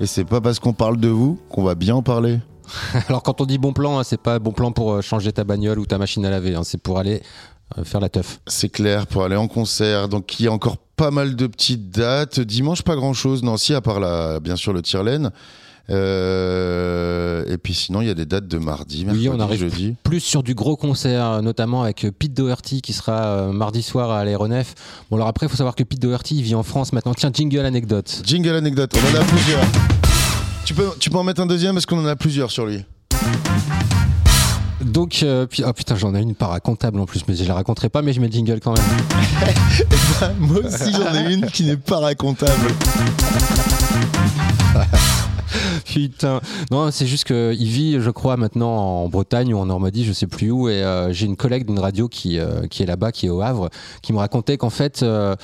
Et c'est pas parce qu'on parle de vous qu'on va bien en parler. [LAUGHS] Alors quand on dit bon plan, hein, c'est pas bon plan pour euh, changer ta bagnole ou ta machine à laver, hein, c'est pour aller euh, faire la teuf. C'est clair, pour aller en concert. Donc, il y a encore pas mal de petites dates. Dimanche, pas grand chose. Non, si, à part la, bien sûr le Tirelaine. Euh, et puis sinon, il y a des dates de mardi, mercredi, Oui, on arrive jeudi. Plus sur du gros concert, notamment avec Pete Doherty qui sera euh, mardi soir à l'aéronef. Bon alors après, il faut savoir que Pete Doherty il vit en France maintenant. Tiens, jingle anecdote. Jingle anecdote, on en a plusieurs. Tu peux, tu peux en mettre un deuxième parce qu'on en a plusieurs sur lui. Donc, euh, puis, oh putain, j'en ai une paracontable en plus, mais je la raconterai pas, mais je mets le jingle quand même. [LAUGHS] Moi aussi, j'en ai une qui n'est pas racontable. [LAUGHS] [LAUGHS] Putain, non, c'est juste qu'il vit, je crois, maintenant en Bretagne ou en Normandie, je sais plus où. Et euh, j'ai une collègue d'une radio qui, euh, qui est là-bas, qui est au Havre, qui me racontait qu'en fait, euh,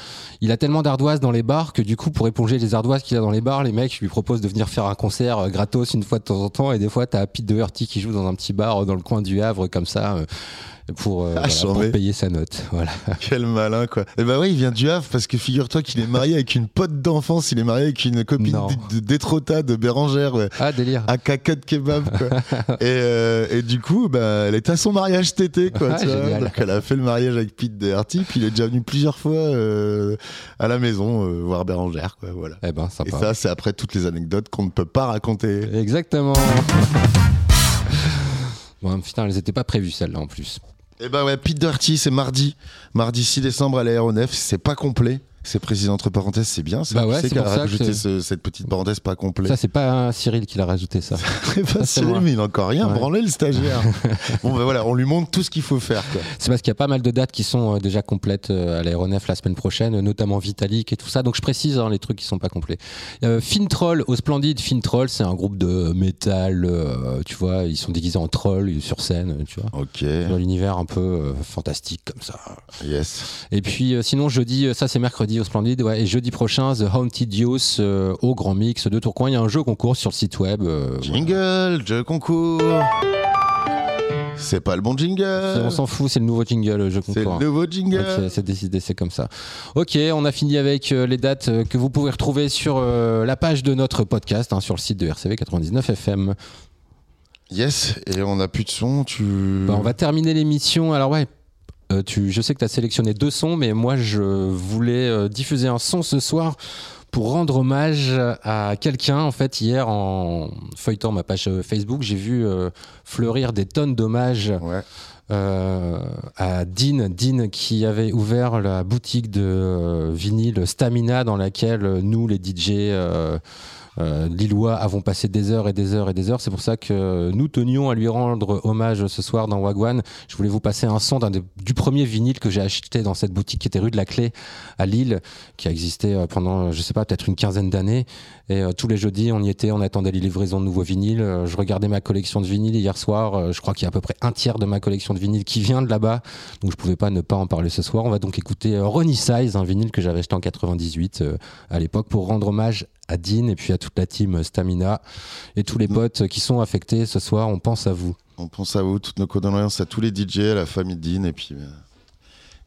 il a tellement d'ardoises dans les bars que du coup, pour éponger les ardoises qu'il a dans les bars, les mecs lui proposent de venir faire un concert gratos une fois de temps en temps. Et des fois, t'as Pete Doherty qui joue dans un petit bar dans le coin du Havre, comme ça. Pour, euh, Ah, voilà, pour chambé. payer sa note. Voilà. [LAUGHS] Quel malin, quoi. Et bah ouais, il vient du Havre parce que figure-toi qu'il est marié avec une pote d'enfance. Il est marié avec une copine Non. d- de d'Étrota, de Bérangère. ouais. Ah, délire. à caca de kebab quoi. [LAUGHS] et, euh, et du coup bah, elle était à son mariage cet été quoi, Ah, tu vois. génial. donc elle a fait le mariage avec Pete Doherty puis il est déjà venu plusieurs fois euh, à la maison voir Bérangère quoi voilà Eh ben, et ça c'est après toutes les anecdotes qu'on ne peut pas raconter Exactement. [LAUGHS] bon, putain, elles étaient pas prévues celles-là en plus. Et bah ouais Pete Doherty c'est mardi. Mardi 6 décembre à l'aéronef c'est pas complet c'est précisé entre parenthèses c'est bien c'est Bah ouais, c'est qu'elle a ça rajouté ce- cette petite parenthèse pas complet Ça, c'est pas Cyril qui l'a rajouté, ça. [LAUGHS] c'est pas Cyril, mais il a encore rien Ouais. branlé le stagiaire [LAUGHS] bon bah voilà on lui montre tout ce qu'il faut faire C'est parce qu'il y a pas mal de dates qui sont euh, déjà complètes euh, à l'aéronef la semaine prochaine, euh, notamment Vitalik et tout ça. Donc je précise hein, les trucs qui sont pas complets. Euh, Fintroll au Splendide. Fintroll, c'est un groupe de métal. euh, tu vois, ils sont déguisés en trolls sur scène. Tu vois, ok dans l'univers un peu euh, fantastique comme ça. yes Et puis sinon jeudi, ça c'est mercredi au Splendide, ouais, et jeudi prochain The Haunted Youth euh, au Grand Mix de Tourcoing. Il y a un jeu concours sur le site web. euh, voilà. Jingle, jeu concours. C'est pas le bon jingle. On s'en fout, c'est le nouveau jingle, le jeu Euh. C'est le nouveau jingle. C'est décidé, c'est comme ça. Ok, on a fini avec euh, les dates euh, que vous pouvez retrouver sur euh, la page de notre podcast, hein, sur le site de RCV 99 FM. Yes, et on a plus de son. Tu. Bah, on va terminer l'émission. Alors ouais, euh, tu, je sais que tu as sélectionné deux sons, mais moi je voulais euh, diffuser un son ce soir pour rendre hommage à quelqu'un. En fait, hier en feuilletant ma page euh, Facebook, j'ai vu euh, fleurir des tonnes d'hommages Ouais. euh, à Dean, Dean qui avait ouvert la boutique de vinyle Stamina dans laquelle nous les DJ lillois avons passé des heures et des heures et des heures. C'est pour ça que nous tenions à lui rendre hommage ce soir dans Wagwan. Je voulais vous passer un son d'un des- du premier vinyle que j'ai acheté dans cette boutique qui était rue de la Clé à Lille, qui a existé euh, pendant, je sais pas, peut-être une quinzaine d'années. Et euh, tous les jeudis, on y était, on attendait les livraisons de nouveaux vinyles. Euh, je regardais ma collection de vinyles hier soir. Euh, je crois qu'il y a à peu près un tiers de ma collection de vinyles qui vient de là-bas. Donc je pouvais pas ne pas en parler ce soir. On va donc écouter Ronnie Size, un vinyle que j'avais acheté en 98 euh, à l'époque pour rendre hommage à Dean et puis à toute la team Stamina et tous les potes qui sont affectés ce soir. On pense à vous. On pense à vous, toutes nos condoléances à tous les DJ, à la famille de Dean, et puis.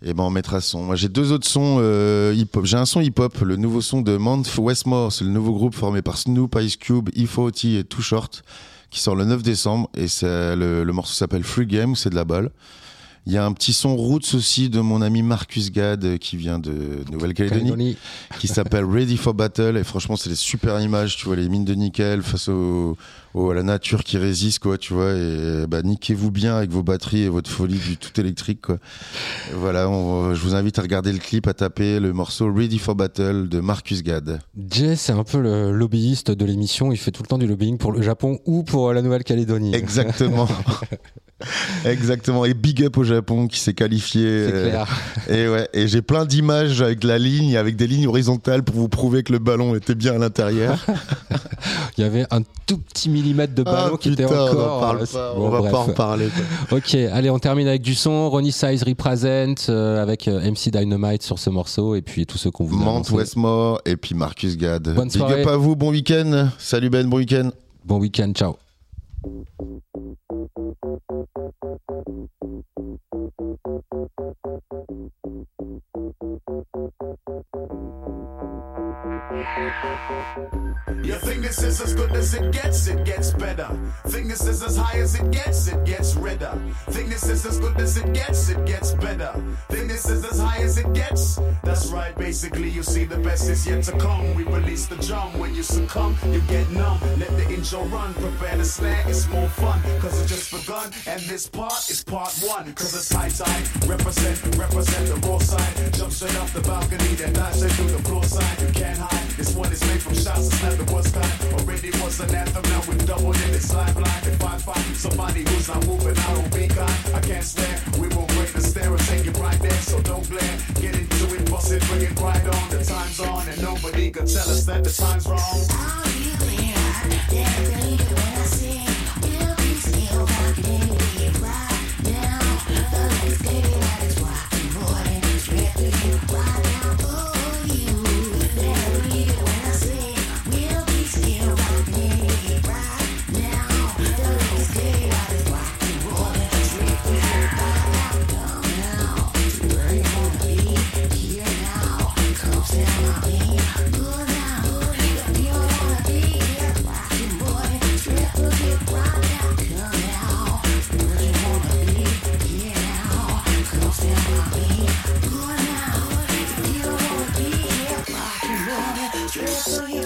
Et ben on mettra son. Moi j'ai deux autres sons euh, hip-hop. J'ai un son hip-hop, le nouveau son de Mount Westmore, c'est le nouveau groupe formé par Snoop, Ice Cube, E40 et Too Short, qui sort le 9 décembre, et le, le morceau s'appelle Free Game, c'est de la balle. Il y a un petit son Roots aussi de mon ami Marcus Gad euh, qui vient de Nouvelle-Calédonie. Calédonie. qui s'appelle Ready for Battle et franchement c'est des super images tu vois les mines de nickel face au, au- à la nature qui résiste quoi tu vois et bah niquez-vous bien avec vos batteries et votre folie du tout électrique quoi Et voilà on- je vous invite à regarder le clip à taper le morceau Ready for Battle de Marcus Gad Jay, c'est un peu le lobbyiste de l'émission. Il fait tout le temps du lobbying pour le Japon ou pour la Nouvelle-Calédonie. exactement [LAUGHS] [LAUGHS] Exactement, et big up au Japon qui s'est qualifié. C'est euh, clair. Et ouais, et j'ai plein d'images avec la ligne, avec des lignes horizontales pour vous prouver que le ballon était bien à l'intérieur. [LAUGHS] Il y avait un tout petit millimètre de ballon Ah, qui était putain, encore. on en parle euh, pas, bon, on va bref. pas en parler. quoi. [LAUGHS] Ok, allez, on termine avec du son. Ronnie Size Represent euh, avec MC Dynamite sur ce morceau et puis tous ceux qu'on vous a Mount. Westmore et puis Marcus Gad. Bonne Big soirée. up à vous, bon week-end. Salut Ben, bon week-end. Bon week-end, ciao. You think this is as good as it gets, it gets better. Think this is as high as it gets, it gets redder. Think this is as good as it gets, it gets better. Think this is as high as it gets. That's right, basically, you see the best is yet to come. We release the drum when you succumb, you get numb. Let the intro run, prepare the snare, it's more fun. Cause it's just begun, and this part is part one. Cause it's high time, represent, represent the raw side. Jump straight off the balcony, then dive straight through the floor side. You can't hide, this one is made from shots, not the worst kind. Already was an anthem, now we doubled it, it's lifeline. If I find somebody who's not moving, I don't be kind. I can't stare, we won't break the stare and take it right there, so don't glare. Get into it, bust it, bring it right on. The time's on, and nobody can tell us that the time's wrong. That you may not seen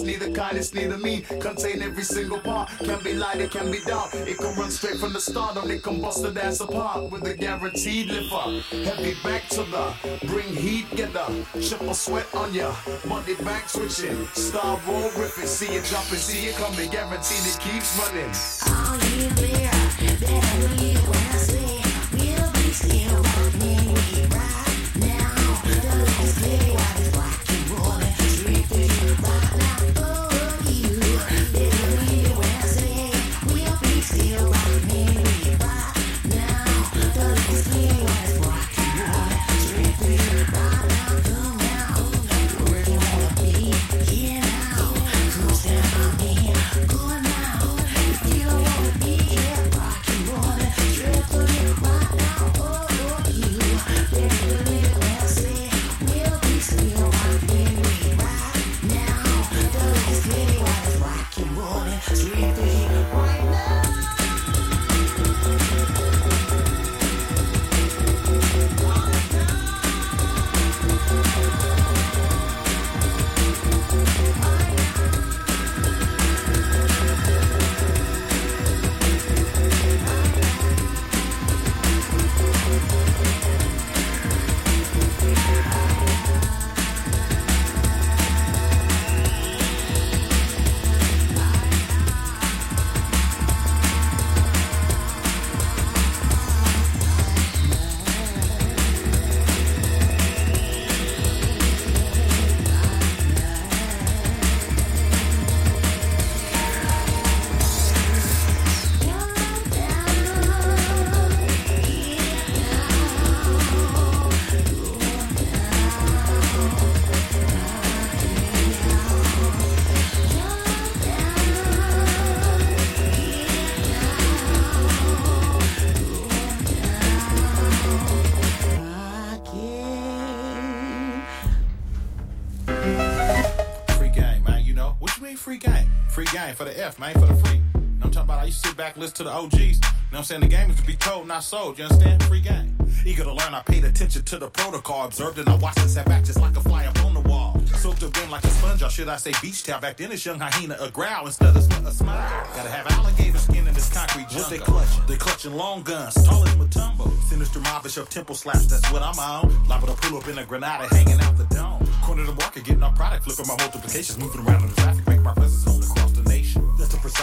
neither kind, it's neither mean. Contain every single part. Can be light, it can be dark. It can run straight from the start, it can bust the dance apart with a guaranteed lift up. Heavy back to the bring heat, get the triple sweat on ya. Body back switching, star roll ripping. See it jumping, see it coming. Guaranteed it keeps running. Free back listen to the OGs. You know what I'm saying? The game is to be told, not sold. You understand? Free game. Eager to learn, I paid attention to the protocol. Observed and I watched and sat back just like a fly up on the wall. Soaked up game like a sponge, or should I say beach towel? Back then it's young hyena, a growl instead of a smile. Gotta have alligator skin in this concrete jungle. What they clutching? They clutching long guns, tall as Matumbo. Sinister mobbish of temple slaps, that's what I'm on. Liable to pull up in a granada, hanging out the dome. Corner the market, getting our product, flipping my multiplications, moving around in the traffic,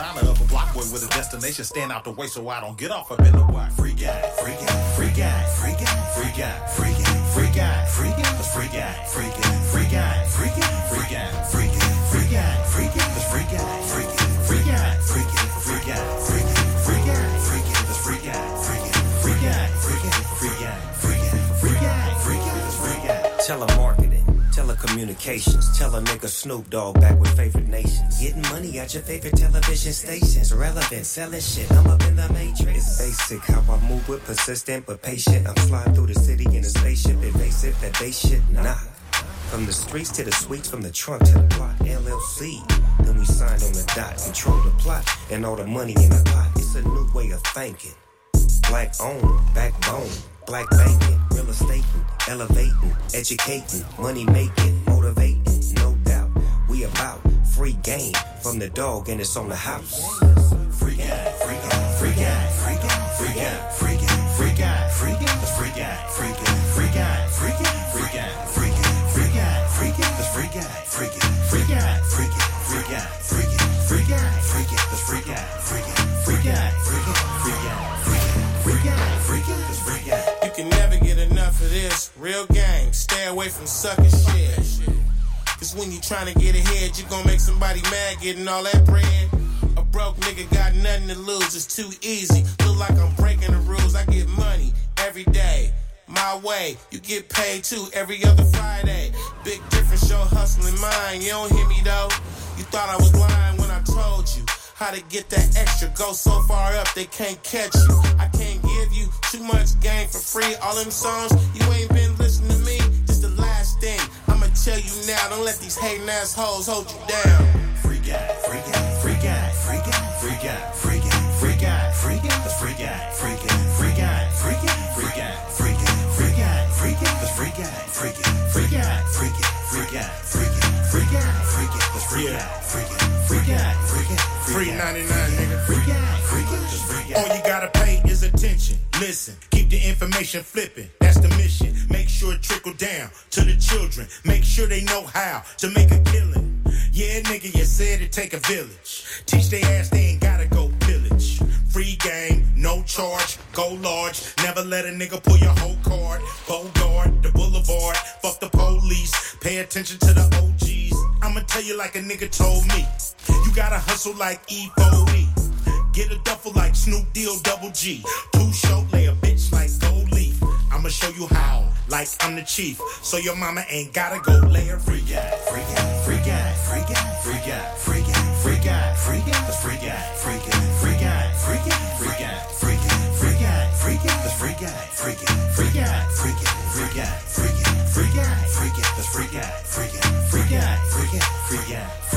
That's the persona of a block boy with a destination. Stand out the way so I don't get off up in the way. Free game, free game, free game, free game, free game, free game, free game, free game, that's free game, free game, free game, free game, free game, free game, free game, free game, that's free game, free game, free game, free game, free free gang, free gang, free gang, free gang, that's free gang, free gang, free gang, free gang, free gang, free gang, free gang, free gang, that's free gang. Telemarketing, telecommunications. Tell a nigga Snoop Dogg back with favorite nations. Getting money at your favorite television stations. Relevant, selling shit. I'm up in the matrix. It's basic how I move with persistent but patient. I'm flying through the city in a spaceship. Evasive, that base shit, nah. From the streets to the suites, from the trunk to the plot. LLC. Then we signed on the dot. Control the plot and all the money in the pot. It's a new way of thinking. Black owned, backbone, black banking, estate, elevating, educating, money making, motivating, no doubt. We about free game from the dog and it's on the house. Free gang, free gang, free gang, free gang, free gang, free gang, free gang, free gang, away from sucker shit. Cause when you tryna get ahead, you gon' make somebody mad getting all that bread. A broke nigga got nothing to lose, it's too easy. Look like I'm breaking the rules, I get money every day. My way, you get paid too every other Friday. Big difference, your hustling mine. You don't hear me though. You thought I was lying when I told you how to get that extra. Go so far up, they can't catch you. I can't give you too much game for free. All them songs, you ain't been tell you now. Don't let these hating assholes hold you down. Free gang, free gang, free gang, free gang, free gang, free gang, free gang, free that's free gang, free gang, free gang, free gang, free gang, free gang, free gang, free gang, that's free gang, free gang, free gang, free gang, free gang, free gang, free gang, free gang, that's free gang, free gang, free gang, free gang, Free 99, nigga. free gang, free gang, that's free gang. All you gotta pay is attention. Listen, keep the information flipping. That's the mission. Sure it trickle down to the children. Make sure they know how to make a killing. Yeah, nigga, you said it take a village. Teach they ass they ain't gotta go pillage. Free game, no charge, go large. Never let a nigga pull your whole card. Bogart, the boulevard, fuck the police. Pay attention to the OGs. I'ma tell you like a nigga told me. You gotta hustle like E4E. Get a duffel like Snoop Deal Double G. Too short, lay a bitch like gold leaf. I'ma show you how, like I'm the chief. So your mama ain't gotta go lay her free gang, free gang, free gang, free gang, free gang, free gang, free gang, free gang, that's free gang, free gang, free gang, free gang, free gang, free gang, free gang, free gang, that's free gang, free gang, free gang, free gang, free gang, free gang, free gang, free gang, that's free gang, free gang, free gang, free gang, free gang,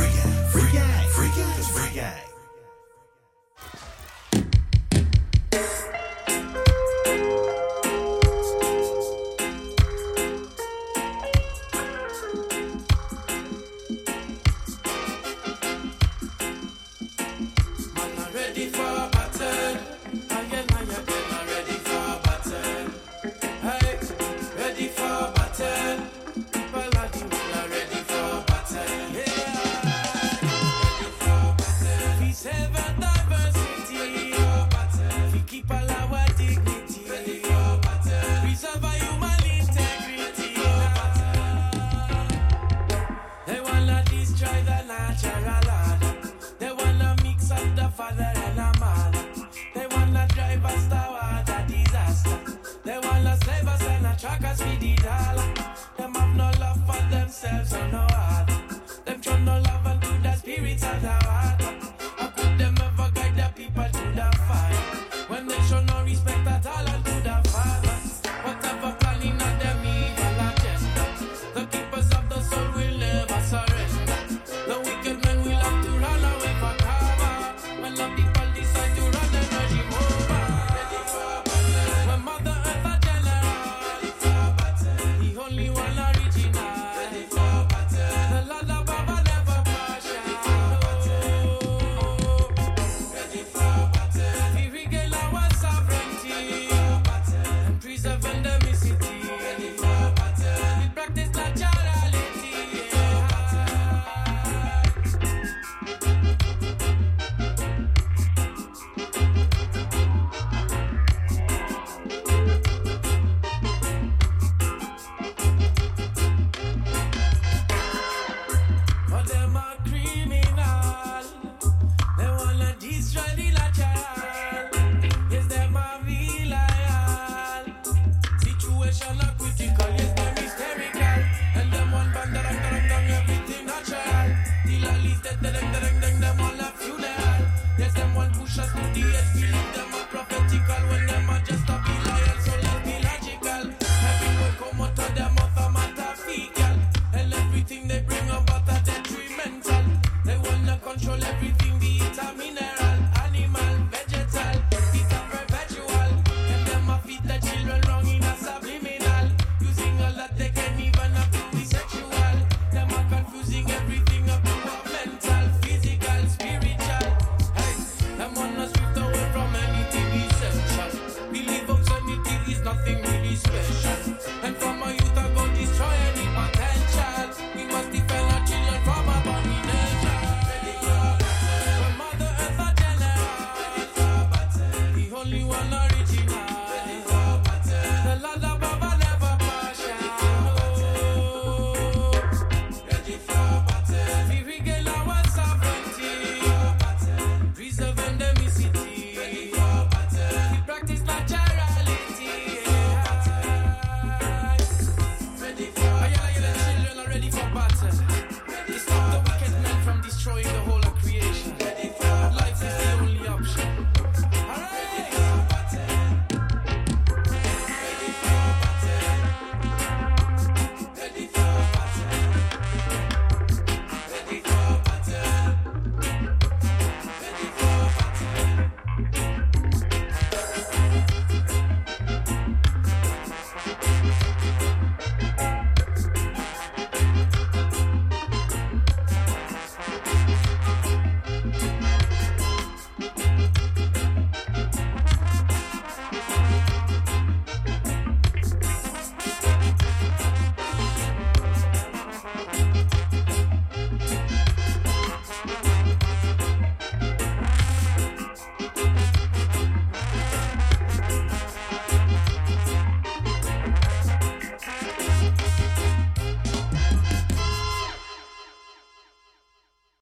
Kingdom.